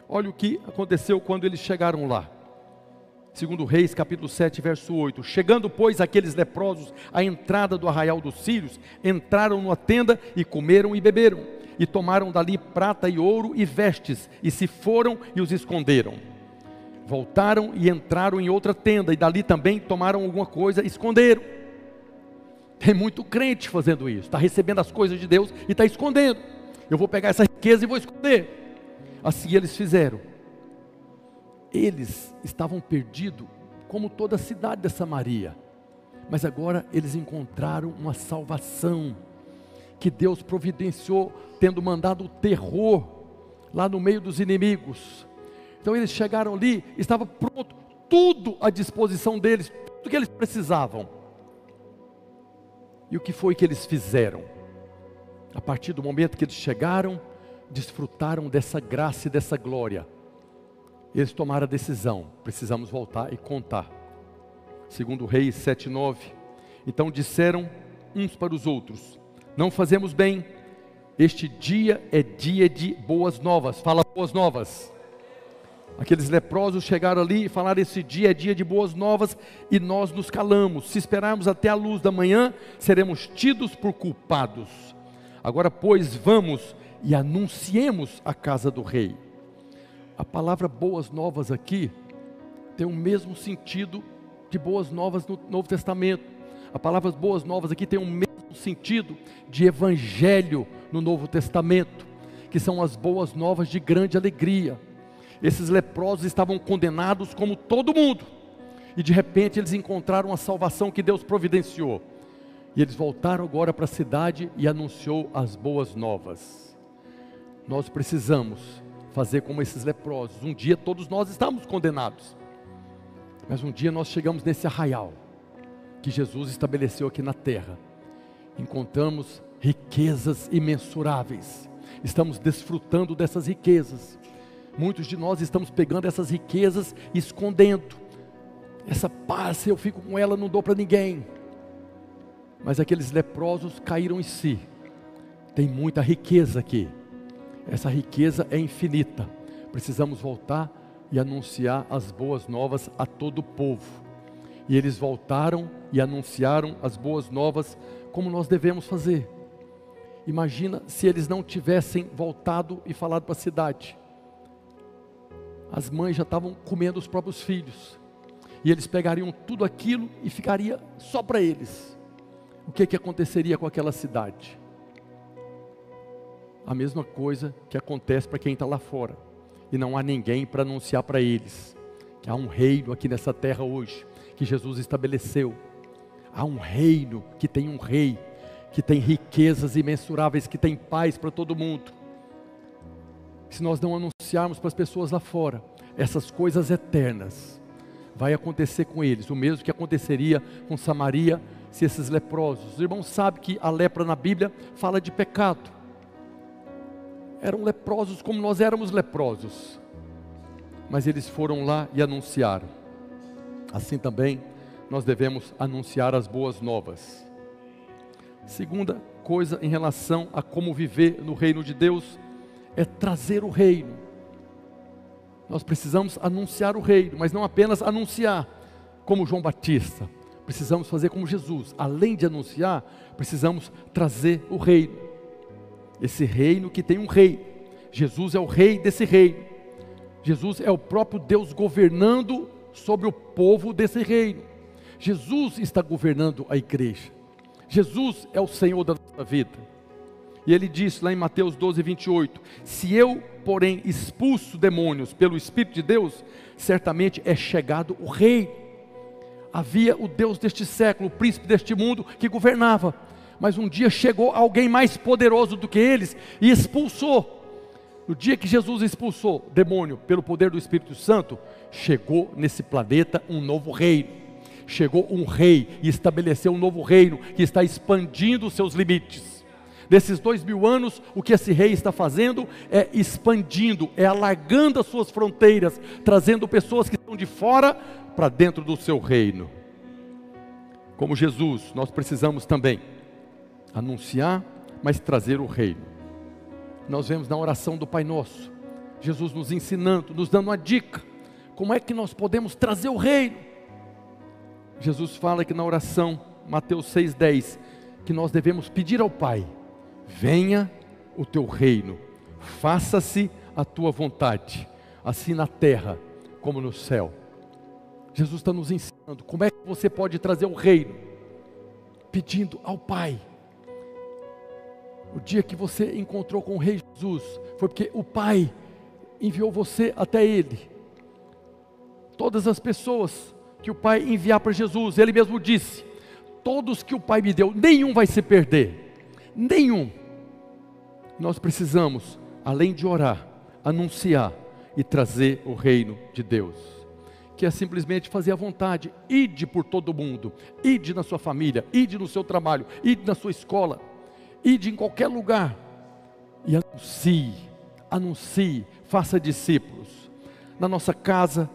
Olha o que aconteceu quando eles chegaram lá. Segundo Reis, capítulo 7, verso 8. Chegando, pois, aqueles leprosos à entrada do arraial dos sírios, entraram numa tenda e comeram e beberam, e tomaram dali prata e ouro e vestes, e se foram e os esconderam. Voltaram e entraram em outra tenda, e dali também tomaram alguma coisa e esconderam. Tem muito crente fazendo isso, está recebendo as coisas de Deus e está escondendo. Eu vou pegar essa riqueza e vou esconder. Assim eles fizeram. Eles estavam perdidos, como toda a cidade de Samaria. Mas agora eles encontraram uma salvação que Deus providenciou, tendo mandado o terror lá no meio dos inimigos. Então eles chegaram ali, estava pronto, tudo à disposição deles, tudo que eles precisavam. E o que foi que eles fizeram? A partir do momento que eles chegaram, desfrutaram dessa graça e dessa glória. Eles tomaram a decisão, precisamos voltar e contar. Segundo Reis 7:9. Então disseram uns para os outros: Não fazemos bem. Este dia é dia de boas novas. Fala boas novas. Aqueles leprosos chegaram ali e falaram: Esse dia é dia de boas novas e nós nos calamos. Se esperarmos até a luz da manhã, seremos tidos por culpados. Agora, pois, vamos e anunciemos a casa do rei. A palavra boas novas aqui tem o mesmo sentido de boas novas no Novo Testamento. A palavra boas novas aqui tem o mesmo sentido de evangelho no Novo Testamento, que são as boas novas de grande alegria. Esses leprosos estavam condenados como todo mundo, e de repente eles encontraram a salvação que Deus providenciou. E eles voltaram agora para a cidade e anunciou as boas novas. nós precisamos fazer como esses leprosos. Um dia todos nós estamos condenados, mas um dia nós chegamos nesse arraial que Jesus estabeleceu aqui na terra. Encontramos riquezas imensuráveis, estamos desfrutando dessas riquezas. Muitos de nós estamos pegando essas riquezas e escondendo. Essa paz, eu fico com ela, não dou para ninguém. Mas aqueles leprosos caíram em si. Tem muita riqueza aqui. Essa riqueza é infinita. Precisamos voltar e anunciar as boas novas a todo o povo. E eles voltaram e anunciaram as boas novas como nós devemos fazer. Imagina se eles não tivessem voltado e falado para a cidade. As mães já estavam comendo os próprios filhos. E eles pegariam tudo aquilo e ficaria só para eles. O que, que aconteceria com aquela cidade? A mesma coisa que acontece para quem está lá fora. E não há ninguém para anunciar para eles que há um reino aqui nessa terra hoje, que Jesus estabeleceu. Há um reino que tem um rei, que tem riquezas imensuráveis, que tem paz para todo mundo. Se nós não anunciarmos para as pessoas lá fora essas coisas eternas, vai acontecer com eles, o mesmo que aconteceria com Samaria se esses leprosos. Os irmãos sabem que a lepra na Bíblia fala de pecado. Eram leprosos como nós éramos leprosos. Mas eles foram lá e anunciaram. Assim também nós devemos anunciar as boas novas. Segunda coisa em relação a como viver no reino de Deus é trazer o reino. Nós precisamos anunciar o reino, mas não apenas anunciar, como João Batista. Precisamos fazer como Jesus. Além de anunciar, precisamos trazer o reino. Esse reino que tem um rei. Jesus é o rei desse reino. Jesus é o próprio Deus governando sobre o povo desse reino. Jesus está governando a igreja. Jesus é o Senhor da nossa vida. E ele diz lá em Mateus 12, 28: Se eu, porém, expulso demônios pelo Espírito de Deus, certamente é chegado o Rei. Havia o Deus deste século, o príncipe deste mundo, que governava. Mas um dia chegou alguém mais poderoso do que eles e expulsou. No dia que Jesus expulsou demônio pelo poder do Espírito Santo, chegou nesse planeta um novo reino chegou um rei e estabeleceu um novo reino que está expandindo os seus limites. Nesses dois mil anos, o que esse rei está fazendo é expandindo, é alargando as suas fronteiras, trazendo pessoas que estão de fora para dentro do seu reino. Como Jesus, nós precisamos também anunciar, mas trazer o reino. Nós vemos na oração do Pai Nosso, Jesus nos ensinando, nos dando uma dica, como é que nós podemos trazer o reino. Jesus fala que na oração, Mateus 6,10, que nós devemos pedir ao Pai: venha o teu reino, faça-se a tua vontade, assim na terra como no céu. Jesus está nos ensinando como é que você pode trazer o reino, pedindo ao Pai. O dia que você encontrou com o Rei Jesus, foi porque o Pai enviou você até Ele. Todas as pessoas que o Pai enviar para Jesus. Ele mesmo disse: Todos que o Pai me deu, nenhum vai se perder. Nenhum. Nós precisamos, além de orar, anunciar e trazer o reino de Deus. Que é simplesmente fazer a vontade, ide por todo mundo, ide na sua família, ide no seu trabalho, ide na sua escola, ide em qualquer lugar. E anuncie, anuncie, faça discípulos. Na nossa casa,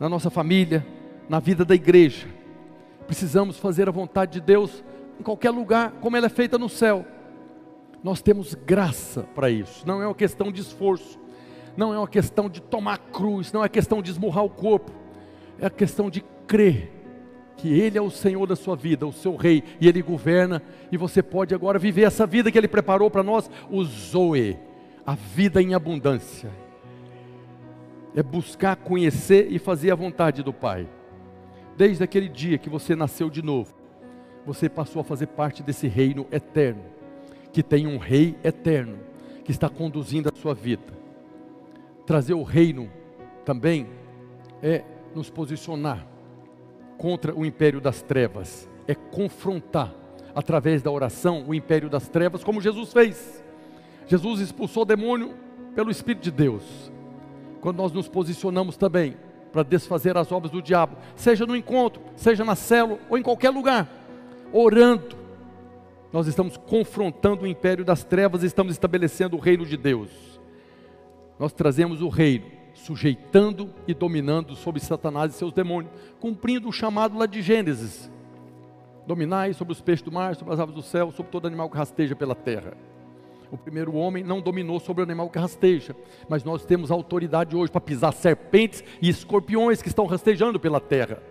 na nossa família, na vida da igreja. Precisamos fazer a vontade de Deus em qualquer lugar, como ela é feita no céu. Nós temos graça para isso, não é uma questão de esforço, não é uma questão de tomar cruz, não é questão de esmurrar o corpo, é a questão de crer que Ele é o Senhor da sua vida, o seu Rei, e Ele governa, e você pode agora viver essa vida que Ele preparou para nós, o Zoe, a vida em abundância. É buscar conhecer e fazer a vontade do Pai. Desde aquele dia que você nasceu de novo, você passou a fazer parte desse reino eterno, que tem um rei eterno, que está conduzindo a sua vida. Trazer o reino também é nos posicionar contra o império das trevas, é confrontar através da oração o império das trevas, como Jesus fez. Jesus expulsou o demônio pelo Espírito de Deus, quando nós nos posicionamos também para desfazer as obras do diabo, seja no encontro, seja na célula ou em qualquer lugar, orando, nós estamos confrontando o império das trevas e estamos estabelecendo o reino de Deus. Nós trazemos o reino, sujeitando e dominando sobre Satanás e seus demônios, cumprindo o chamado lá de Gênesis: dominai sobre os peixes do mar, sobre as aves do céu, sobre todo animal que rasteja pela terra. O primeiro homem não dominou sobre o animal que rasteja, mas nós temos autoridade hoje para pisar serpentes e escorpiões que estão rastejando pela terra,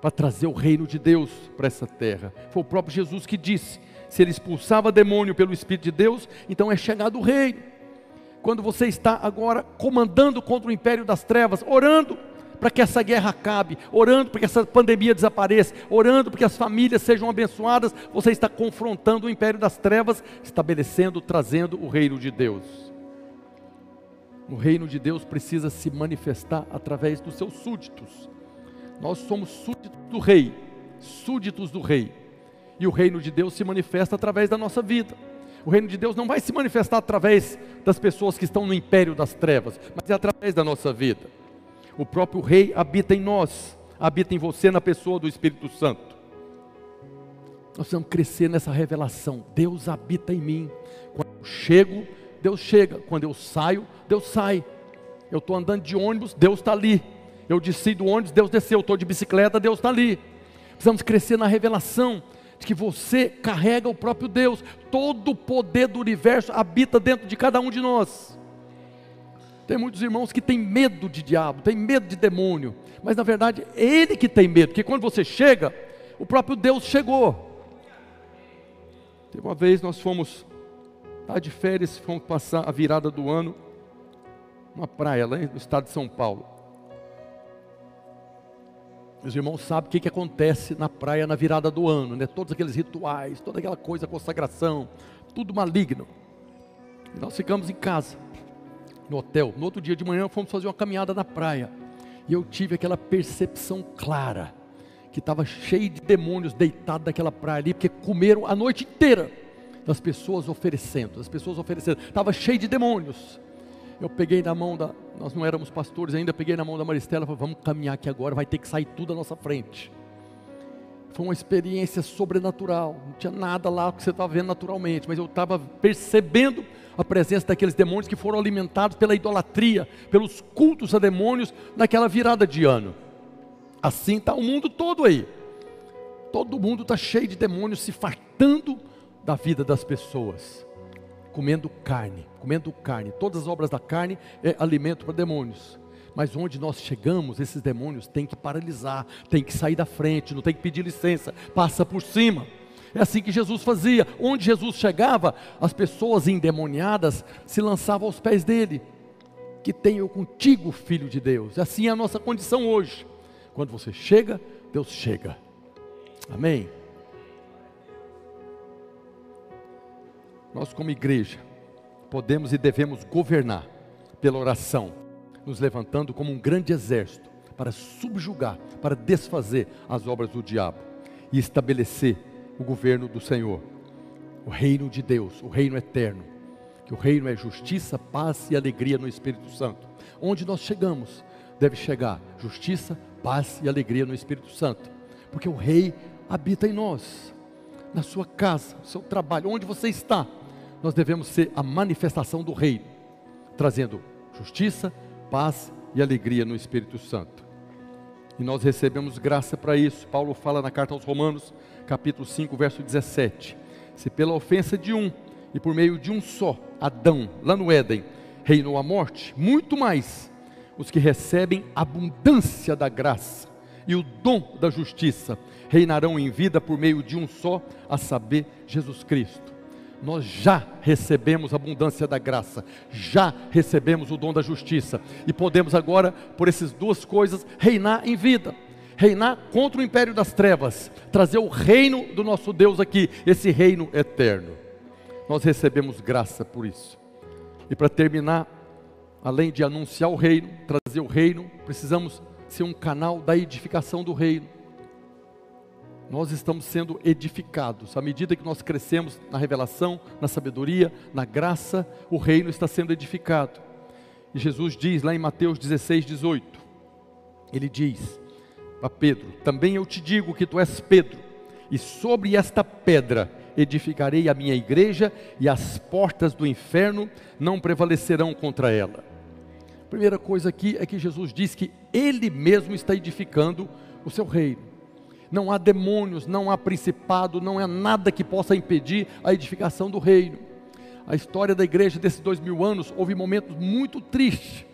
para trazer o reino de Deus para essa terra. Foi o próprio Jesus que disse: se ele expulsava demônio pelo Espírito de Deus, então é chegado o reino. Quando você está agora comandando contra o império das trevas, orando, para que essa guerra acabe, orando para que essa pandemia desapareça, orando para que as famílias sejam abençoadas, você está confrontando o império das trevas, estabelecendo, trazendo o reino de Deus. O reino de Deus precisa se manifestar através dos seus súditos. Nós somos súditos do rei, súditos do rei. E o reino de Deus se manifesta através da nossa vida. O reino de Deus não vai se manifestar através das pessoas que estão no império das trevas, mas é através da nossa vida. O próprio Rei habita em nós, habita em você na pessoa do Espírito Santo. Nós precisamos crescer nessa revelação. Deus habita em mim. Quando eu chego, Deus chega. Quando eu saio, Deus sai. Eu estou andando de ônibus, Deus está ali. Eu desci do ônibus, Deus desceu. Eu estou de bicicleta, Deus está ali. Precisamos crescer na revelação que você carrega o próprio Deus. Todo o poder do universo habita dentro de cada um de nós. Tem muitos irmãos que têm medo de diabo, têm medo de demônio, mas na verdade é ele que tem medo, porque quando você chega, o próprio Deus chegou. Teve uma vez nós fomos tá de férias, fomos passar a virada do ano numa praia lá no estado de São Paulo. Os irmãos sabem o que, que acontece na praia na virada do ano, né? Todos aqueles rituais, toda aquela coisa, consagração, tudo maligno. E nós ficamos em casa no hotel. No outro dia de manhã fomos fazer uma caminhada na praia. E eu tive aquela percepção clara que estava cheio de demônios deitados naquela praia ali, porque comeram a noite inteira das pessoas oferecendo, as pessoas oferecendo. Estava cheio de demônios. Eu peguei na mão da, nós não éramos pastores ainda, peguei na mão da Maristela e falei, vamos caminhar aqui agora, vai ter que sair tudo à nossa frente. Foi uma experiência sobrenatural, não tinha nada lá que você estava vendo naturalmente, mas eu estava percebendo a presença daqueles demônios que foram alimentados pela idolatria, pelos cultos a demônios naquela virada de ano. Assim está o mundo todo aí. Todo mundo está cheio de demônios se fartando da vida das pessoas, comendo carne, comendo carne. Todas as obras da carne é alimento para demônios. Mas onde nós chegamos, esses demônios têm que paralisar, têm que sair da frente, não tem que pedir licença, passa por cima. É assim que Jesus fazia. Onde Jesus chegava, as pessoas endemoniadas se lançavam aos pés dele. Que tenho contigo, filho de Deus. Assim é a nossa condição hoje. Quando você chega, Deus chega. Amém? Nós, como igreja, podemos e devemos governar pela oração, nos levantando como um grande exército para subjugar, para desfazer as obras do diabo e estabelecer o governo do Senhor, o reino de Deus, o reino eterno. Que o reino é justiça, paz e alegria no Espírito Santo. Onde nós chegamos, deve chegar justiça, paz e alegria no Espírito Santo, porque o Rei habita em nós, na sua casa, no seu trabalho, onde você está. Nós devemos ser a manifestação do Rei, trazendo justiça, paz e alegria no Espírito Santo. E nós recebemos graça para isso. Paulo fala na carta aos Romanos, capítulo 5, verso 17. Se pela ofensa de um e por meio de um só, Adão, lá no Éden, reinou a morte, muito mais os que recebem abundância da graça e o dom da justiça reinarão em vida por meio de um só, a saber, Jesus Cristo. Nós já recebemos a abundância da graça, já recebemos o dom da justiça e podemos agora, por essas duas coisas, reinar em vida reinar contra o império das trevas, trazer o reino do nosso Deus aqui, esse reino eterno. Nós recebemos graça por isso. E para terminar, além de anunciar o reino, trazer o reino, precisamos ser um canal da edificação do reino. Nós estamos sendo edificados. À medida que nós crescemos na revelação, na sabedoria, na graça, o reino está sendo edificado. E Jesus diz lá em Mateus 16, 18: Ele diz a Pedro: Também eu te digo que tu és Pedro, e sobre esta pedra edificarei a minha igreja, e as portas do inferno não prevalecerão contra ela. Primeira coisa aqui é que Jesus diz que Ele mesmo está edificando o seu reino não há demônios, não há principado, não há nada que possa impedir a edificação do reino. A história da igreja desses dois mil anos houve momentos muito tristes,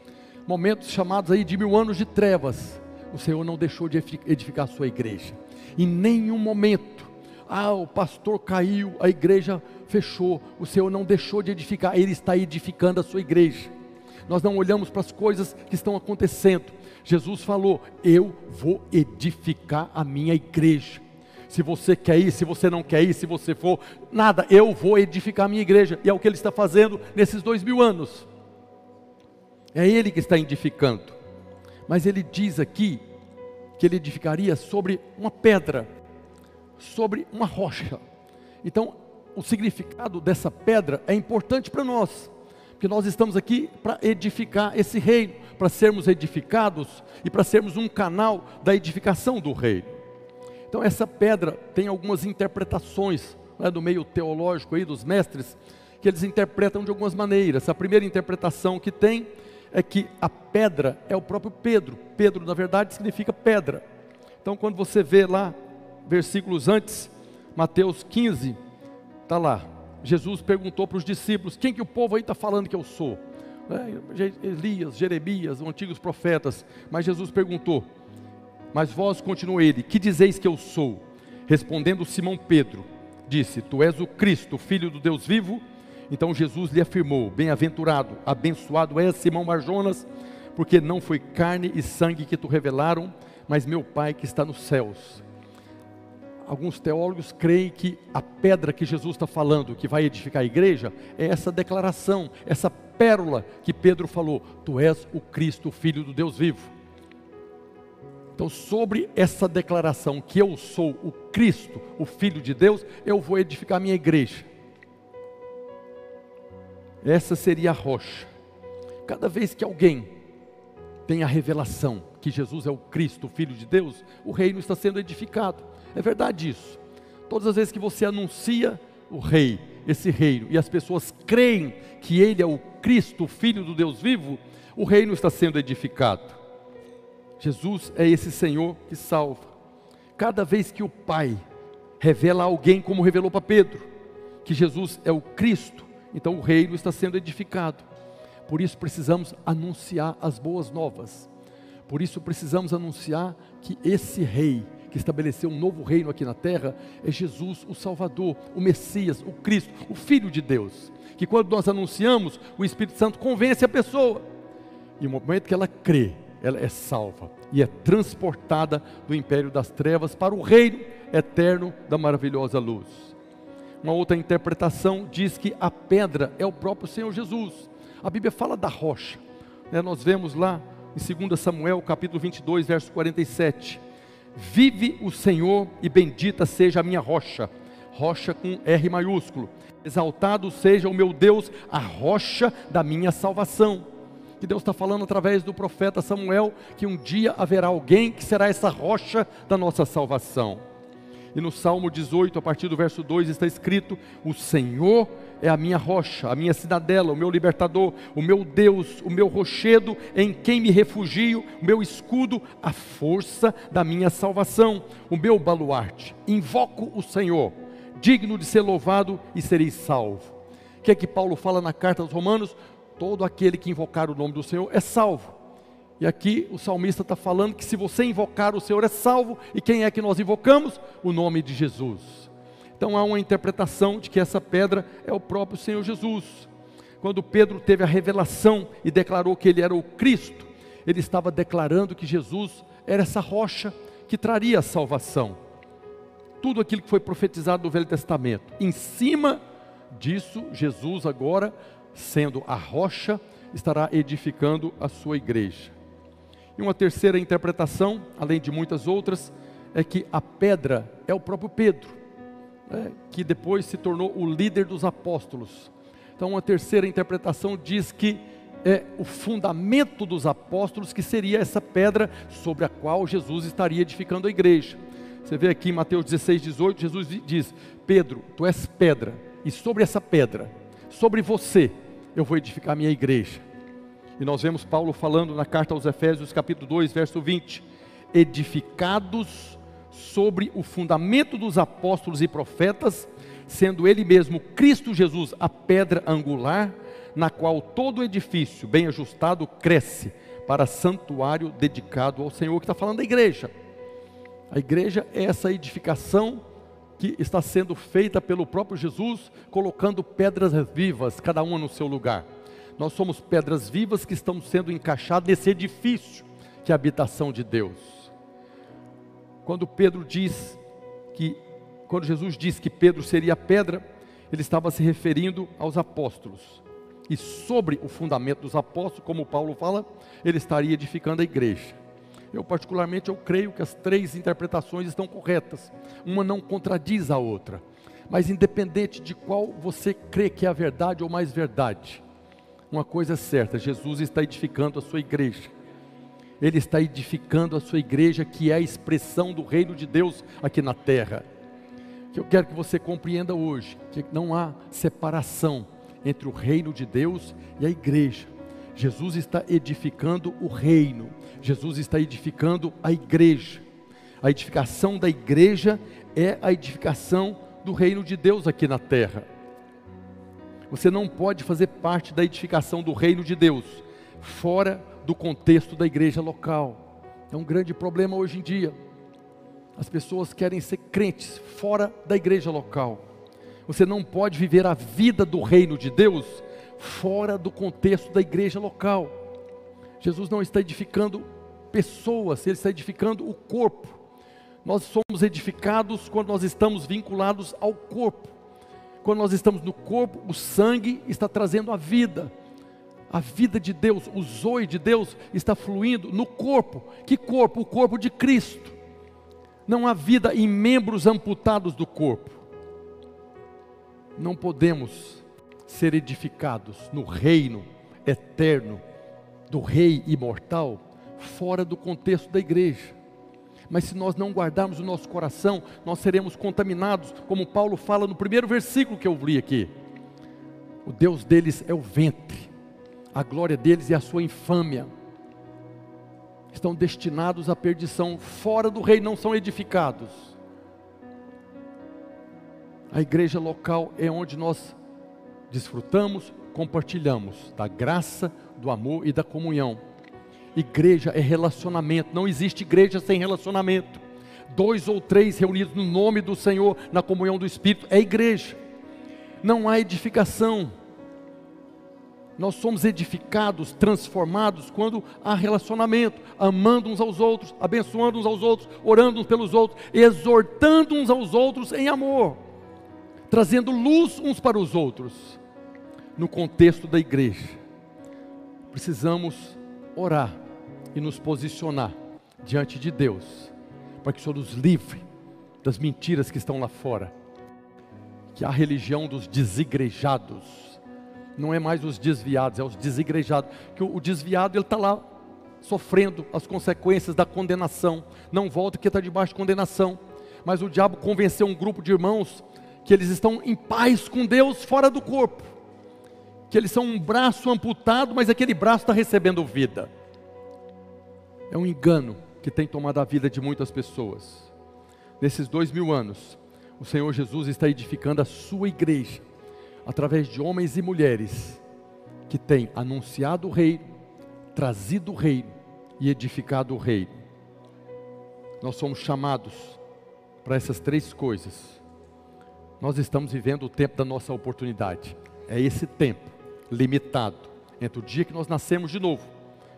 momentos chamados aí de mil anos de trevas. O Senhor não deixou de edificar a sua igreja, em nenhum momento. Ah, o pastor caiu, a igreja fechou. O Senhor não deixou de edificar, Ele está edificando a sua igreja. Nós não olhamos para as coisas que estão acontecendo, Jesus falou: Eu vou edificar a minha igreja. Se você quer ir, se você não quer ir, se você for, nada, eu vou edificar a minha igreja. E é o que ele está fazendo nesses dois mil anos. É ele que está edificando. Mas ele diz aqui que ele edificaria sobre uma pedra, sobre uma rocha. Então, o significado dessa pedra é importante para nós que nós estamos aqui para edificar esse reino, para sermos edificados e para sermos um canal da edificação do reino. Então essa pedra tem algumas interpretações né, do meio teológico aí dos mestres que eles interpretam de algumas maneiras. A primeira interpretação que tem é que a pedra é o próprio Pedro. Pedro na verdade significa pedra. Então quando você vê lá versículos antes, Mateus 15, está lá, Jesus perguntou para os discípulos: quem que o povo aí está falando que eu sou? É, Elias, Jeremias, os antigos profetas. Mas Jesus perguntou: Mas vós, continuou ele, que dizeis que eu sou? Respondendo Simão Pedro, disse: Tu és o Cristo, filho do Deus vivo. Então Jesus lhe afirmou: Bem-aventurado, abençoado és Simão Marjonas, porque não foi carne e sangue que tu revelaram, mas meu Pai que está nos céus alguns teólogos creem que a pedra que Jesus está falando, que vai edificar a igreja, é essa declaração, essa pérola que Pedro falou: Tu és o Cristo, o Filho do Deus vivo. Então, sobre essa declaração que eu sou o Cristo, o Filho de Deus, eu vou edificar a minha igreja. Essa seria a rocha. Cada vez que alguém tem a revelação que Jesus é o Cristo, o Filho de Deus, o reino está sendo edificado. É verdade isso. Todas as vezes que você anuncia o rei, esse reino, e as pessoas creem que ele é o Cristo, o Filho do Deus vivo, o reino está sendo edificado. Jesus é esse Senhor que salva. Cada vez que o Pai revela a alguém, como revelou para Pedro, que Jesus é o Cristo, então o reino está sendo edificado. Por isso precisamos anunciar as boas novas. Por isso precisamos anunciar que esse rei, que estabeleceu um novo reino aqui na terra, é Jesus, o Salvador, o Messias, o Cristo, o Filho de Deus. Que quando nós anunciamos, o Espírito Santo convence a pessoa. E no momento que ela crê, ela é salva e é transportada do império das trevas para o reino eterno da maravilhosa luz. Uma outra interpretação diz que a pedra é o próprio Senhor Jesus. A Bíblia fala da rocha. Né? Nós vemos lá em 2 Samuel, capítulo 22, verso 47. Vive o Senhor e bendita seja a minha rocha, rocha com R maiúsculo. Exaltado seja o meu Deus, a rocha da minha salvação. Que Deus está falando através do profeta Samuel que um dia haverá alguém que será essa rocha da nossa salvação. E no Salmo 18, a partir do verso 2, está escrito: O Senhor é a minha rocha, a minha cidadela, o meu libertador, o meu Deus, o meu rochedo, em quem me refugio, o meu escudo, a força da minha salvação, o meu baluarte. Invoco o Senhor, digno de ser louvado e serei salvo. O que é que Paulo fala na carta aos Romanos? Todo aquele que invocar o nome do Senhor é salvo. E aqui o salmista está falando que se você invocar o Senhor é salvo, e quem é que nós invocamos? O nome de Jesus. Então há uma interpretação de que essa pedra é o próprio Senhor Jesus. Quando Pedro teve a revelação e declarou que ele era o Cristo, ele estava declarando que Jesus era essa rocha que traria a salvação. Tudo aquilo que foi profetizado no Velho Testamento. Em cima disso, Jesus agora, sendo a rocha, estará edificando a sua igreja. E uma terceira interpretação, além de muitas outras, é que a pedra é o próprio Pedro, né, que depois se tornou o líder dos apóstolos. Então, uma terceira interpretação diz que é o fundamento dos apóstolos, que seria essa pedra sobre a qual Jesus estaria edificando a igreja. Você vê aqui em Mateus 16, 18, Jesus diz: Pedro, tu és pedra, e sobre essa pedra, sobre você, eu vou edificar a minha igreja. E nós vemos Paulo falando na carta aos Efésios, capítulo 2, verso 20: edificados sobre o fundamento dos apóstolos e profetas, sendo ele mesmo Cristo Jesus a pedra angular, na qual todo edifício bem ajustado cresce para santuário dedicado ao Senhor, que está falando da igreja. A igreja é essa edificação que está sendo feita pelo próprio Jesus, colocando pedras vivas, cada uma no seu lugar. Nós somos pedras vivas que estamos sendo encaixadas nesse edifício que é a habitação de Deus. Quando Pedro diz que, quando Jesus disse que Pedro seria a pedra, ele estava se referindo aos apóstolos. E sobre o fundamento dos apóstolos, como Paulo fala, ele estaria edificando a igreja. Eu particularmente eu creio que as três interpretações estão corretas. Uma não contradiz a outra. Mas independente de qual você crê que é a verdade ou mais verdade, uma coisa é certa, Jesus está edificando a sua igreja. Ele está edificando a sua igreja, que é a expressão do reino de Deus aqui na terra. Que eu quero que você compreenda hoje que não há separação entre o reino de Deus e a igreja. Jesus está edificando o reino. Jesus está edificando a igreja. A edificação da igreja é a edificação do reino de Deus aqui na terra. Você não pode fazer parte da edificação do reino de Deus fora do contexto da igreja local. É um grande problema hoje em dia. As pessoas querem ser crentes fora da igreja local. Você não pode viver a vida do reino de Deus fora do contexto da igreja local. Jesus não está edificando pessoas, ele está edificando o corpo. Nós somos edificados quando nós estamos vinculados ao corpo. Quando nós estamos no corpo, o sangue está trazendo a vida a vida de Deus, o zoe de Deus está fluindo no corpo. Que corpo? O corpo de Cristo. Não há vida em membros amputados do corpo. Não podemos ser edificados no reino eterno do Rei imortal fora do contexto da igreja. Mas se nós não guardarmos o nosso coração, nós seremos contaminados, como Paulo fala no primeiro versículo que eu li aqui. O Deus deles é o ventre a glória deles e a sua infâmia. Estão destinados à perdição, fora do rei não são edificados. A igreja local é onde nós desfrutamos, compartilhamos da graça, do amor e da comunhão. Igreja é relacionamento, não existe igreja sem relacionamento. Dois ou três reunidos no nome do Senhor, na comunhão do Espírito, é igreja. Não há edificação nós somos edificados, transformados quando há relacionamento, amando uns aos outros, abençoando uns aos outros, orando uns pelos outros, exortando uns aos outros em amor, trazendo luz uns para os outros. No contexto da igreja, precisamos orar e nos posicionar diante de Deus, para que o Senhor nos livre das mentiras que estão lá fora, que a religião dos desigrejados, não é mais os desviados, é os desigrejados. Que o, o desviado ele está lá sofrendo as consequências da condenação. Não volta porque está debaixo de condenação. Mas o diabo convenceu um grupo de irmãos que eles estão em paz com Deus fora do corpo. Que eles são um braço amputado, mas aquele braço está recebendo vida. É um engano que tem tomado a vida de muitas pessoas. Nesses dois mil anos, o Senhor Jesus está edificando a sua igreja através de homens e mulheres que têm anunciado o reino, trazido o reino e edificado o reino. Nós somos chamados para essas três coisas. Nós estamos vivendo o tempo da nossa oportunidade. É esse tempo limitado entre o dia que nós nascemos de novo,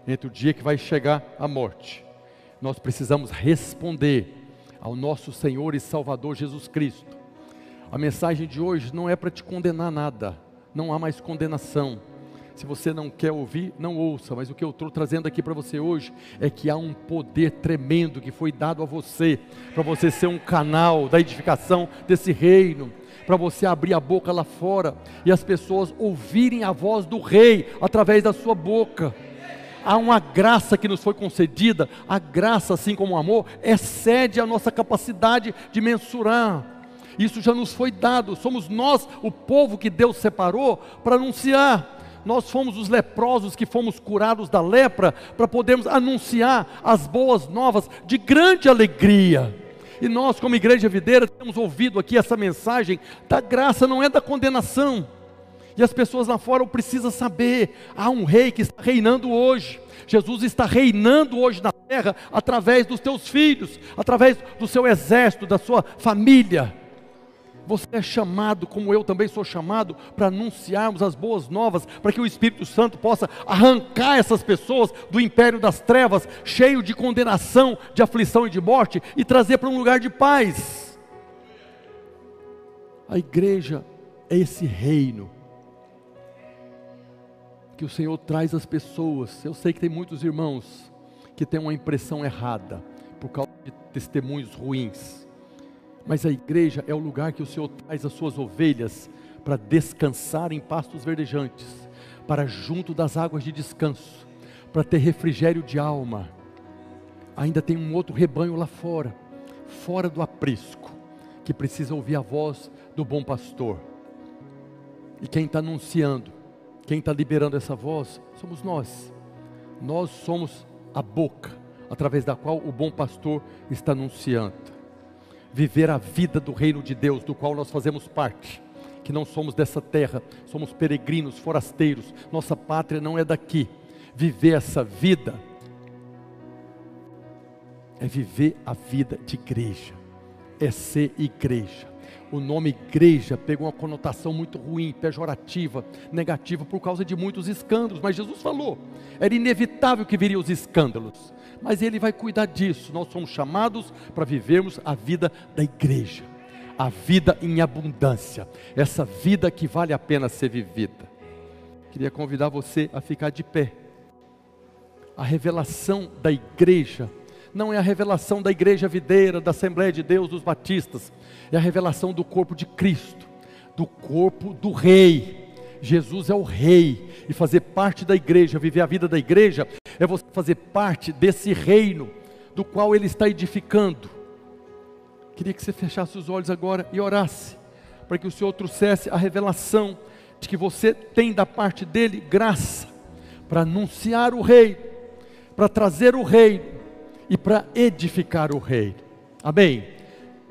entre o dia que vai chegar a morte. Nós precisamos responder ao nosso Senhor e Salvador Jesus Cristo a mensagem de hoje não é para te condenar nada, não há mais condenação. Se você não quer ouvir, não ouça, mas o que eu estou trazendo aqui para você hoje é que há um poder tremendo que foi dado a você, para você ser um canal da edificação desse reino, para você abrir a boca lá fora e as pessoas ouvirem a voz do rei através da sua boca. Há uma graça que nos foi concedida, a graça, assim como o amor, excede a nossa capacidade de mensurar. Isso já nos foi dado, somos nós, o povo que Deus separou para anunciar nós fomos os leprosos que fomos curados da lepra, para podermos anunciar as boas novas de grande alegria. E nós, como igreja videira, temos ouvido aqui essa mensagem da graça, não é da condenação. E as pessoas lá fora precisam saber: há um rei que está reinando hoje. Jesus está reinando hoje na terra através dos teus filhos, através do seu exército, da sua família. Você é chamado, como eu também sou chamado, para anunciarmos as boas novas, para que o Espírito Santo possa arrancar essas pessoas do império das trevas, cheio de condenação, de aflição e de morte, e trazer para um lugar de paz. A igreja é esse reino que o Senhor traz às pessoas. Eu sei que tem muitos irmãos que têm uma impressão errada por causa de testemunhos ruins mas a igreja é o lugar que o Senhor traz as suas ovelhas para descansar em pastos verdejantes, para junto das águas de descanso, para ter refrigério de alma. Ainda tem um outro rebanho lá fora, fora do aprisco, que precisa ouvir a voz do bom pastor. E quem está anunciando, quem está liberando essa voz, somos nós. Nós somos a boca através da qual o bom pastor está anunciando viver a vida do reino de Deus, do qual nós fazemos parte. Que não somos dessa terra, somos peregrinos, forasteiros, nossa pátria não é daqui. Viver essa vida é viver a vida de igreja, é ser igreja. O nome igreja pegou uma conotação muito ruim, pejorativa, negativa, por causa de muitos escândalos, mas Jesus falou, era inevitável que viriam os escândalos mas Ele vai cuidar disso. Nós somos chamados para vivermos a vida da igreja, a vida em abundância, essa vida que vale a pena ser vivida. Queria convidar você a ficar de pé. A revelação da igreja não é a revelação da igreja videira, da Assembleia de Deus, dos batistas, é a revelação do corpo de Cristo, do corpo do Rei. Jesus é o Rei, e fazer parte da igreja, viver a vida da igreja, é você fazer parte desse reino do qual Ele está edificando. Queria que você fechasse os olhos agora e orasse, para que o Senhor trouxesse a revelação de que você tem da parte dele graça para anunciar o Rei, para trazer o Rei e para edificar o Rei. Amém.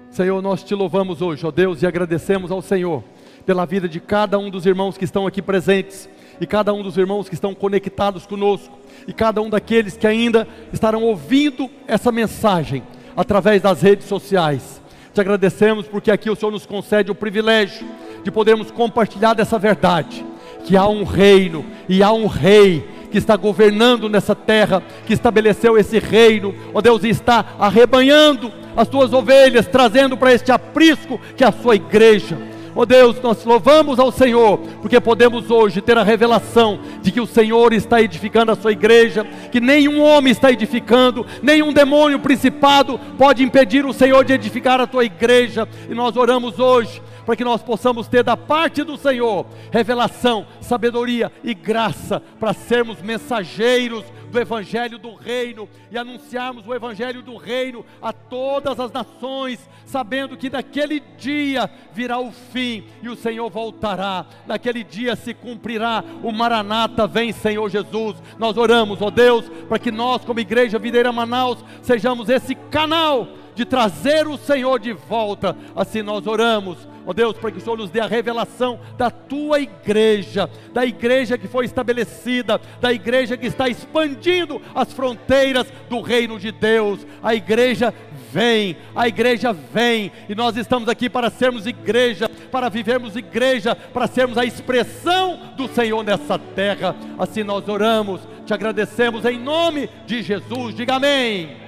Senhor, nós te louvamos hoje, ó Deus, e agradecemos ao Senhor pela vida de cada um dos irmãos que estão aqui presentes, e cada um dos irmãos que estão conectados conosco, e cada um daqueles que ainda estarão ouvindo essa mensagem através das redes sociais. Te agradecemos porque aqui o Senhor nos concede o privilégio de podermos compartilhar dessa verdade, que há um reino e há um rei que está governando nessa terra, que estabeleceu esse reino, ó Deus, e está arrebanhando as tuas ovelhas, trazendo para este aprisco que é a sua igreja. Oh Deus, nós louvamos ao Senhor, porque podemos hoje ter a revelação de que o Senhor está edificando a sua igreja, que nenhum homem está edificando, nenhum demônio principado pode impedir o Senhor de edificar a tua igreja. E nós oramos hoje para que nós possamos ter da parte do Senhor revelação, sabedoria e graça para sermos mensageiros do Evangelho do Reino e anunciarmos o Evangelho do Reino a todas as nações, sabendo que naquele dia virá o fim e o Senhor voltará. Naquele dia se cumprirá o Maranata, vem Senhor Jesus. Nós oramos, ó Deus, para que nós, como Igreja Videira Manaus, sejamos esse canal de trazer o Senhor de volta. Assim nós oramos ó Deus, para que o Senhor nos dê a revelação da tua igreja, da igreja que foi estabelecida, da igreja que está expandindo as fronteiras do reino de Deus. A igreja vem, a igreja vem, e nós estamos aqui para sermos igreja, para vivermos igreja, para sermos a expressão do Senhor nessa terra. Assim nós oramos, te agradecemos em nome de Jesus. Diga amém.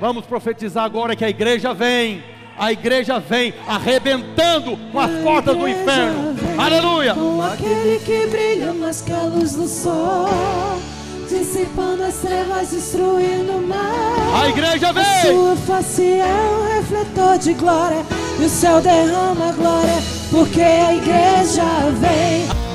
Vamos profetizar agora que a igreja vem A igreja vem arrebentando com as portas do inferno. Aleluia. Com aquele que brilha mais que a luz do sol, dissipando as trevas, destruindo o mal. A igreja A vem. sua face é um refletor de glória, e o céu derrama glória, porque a igreja vem.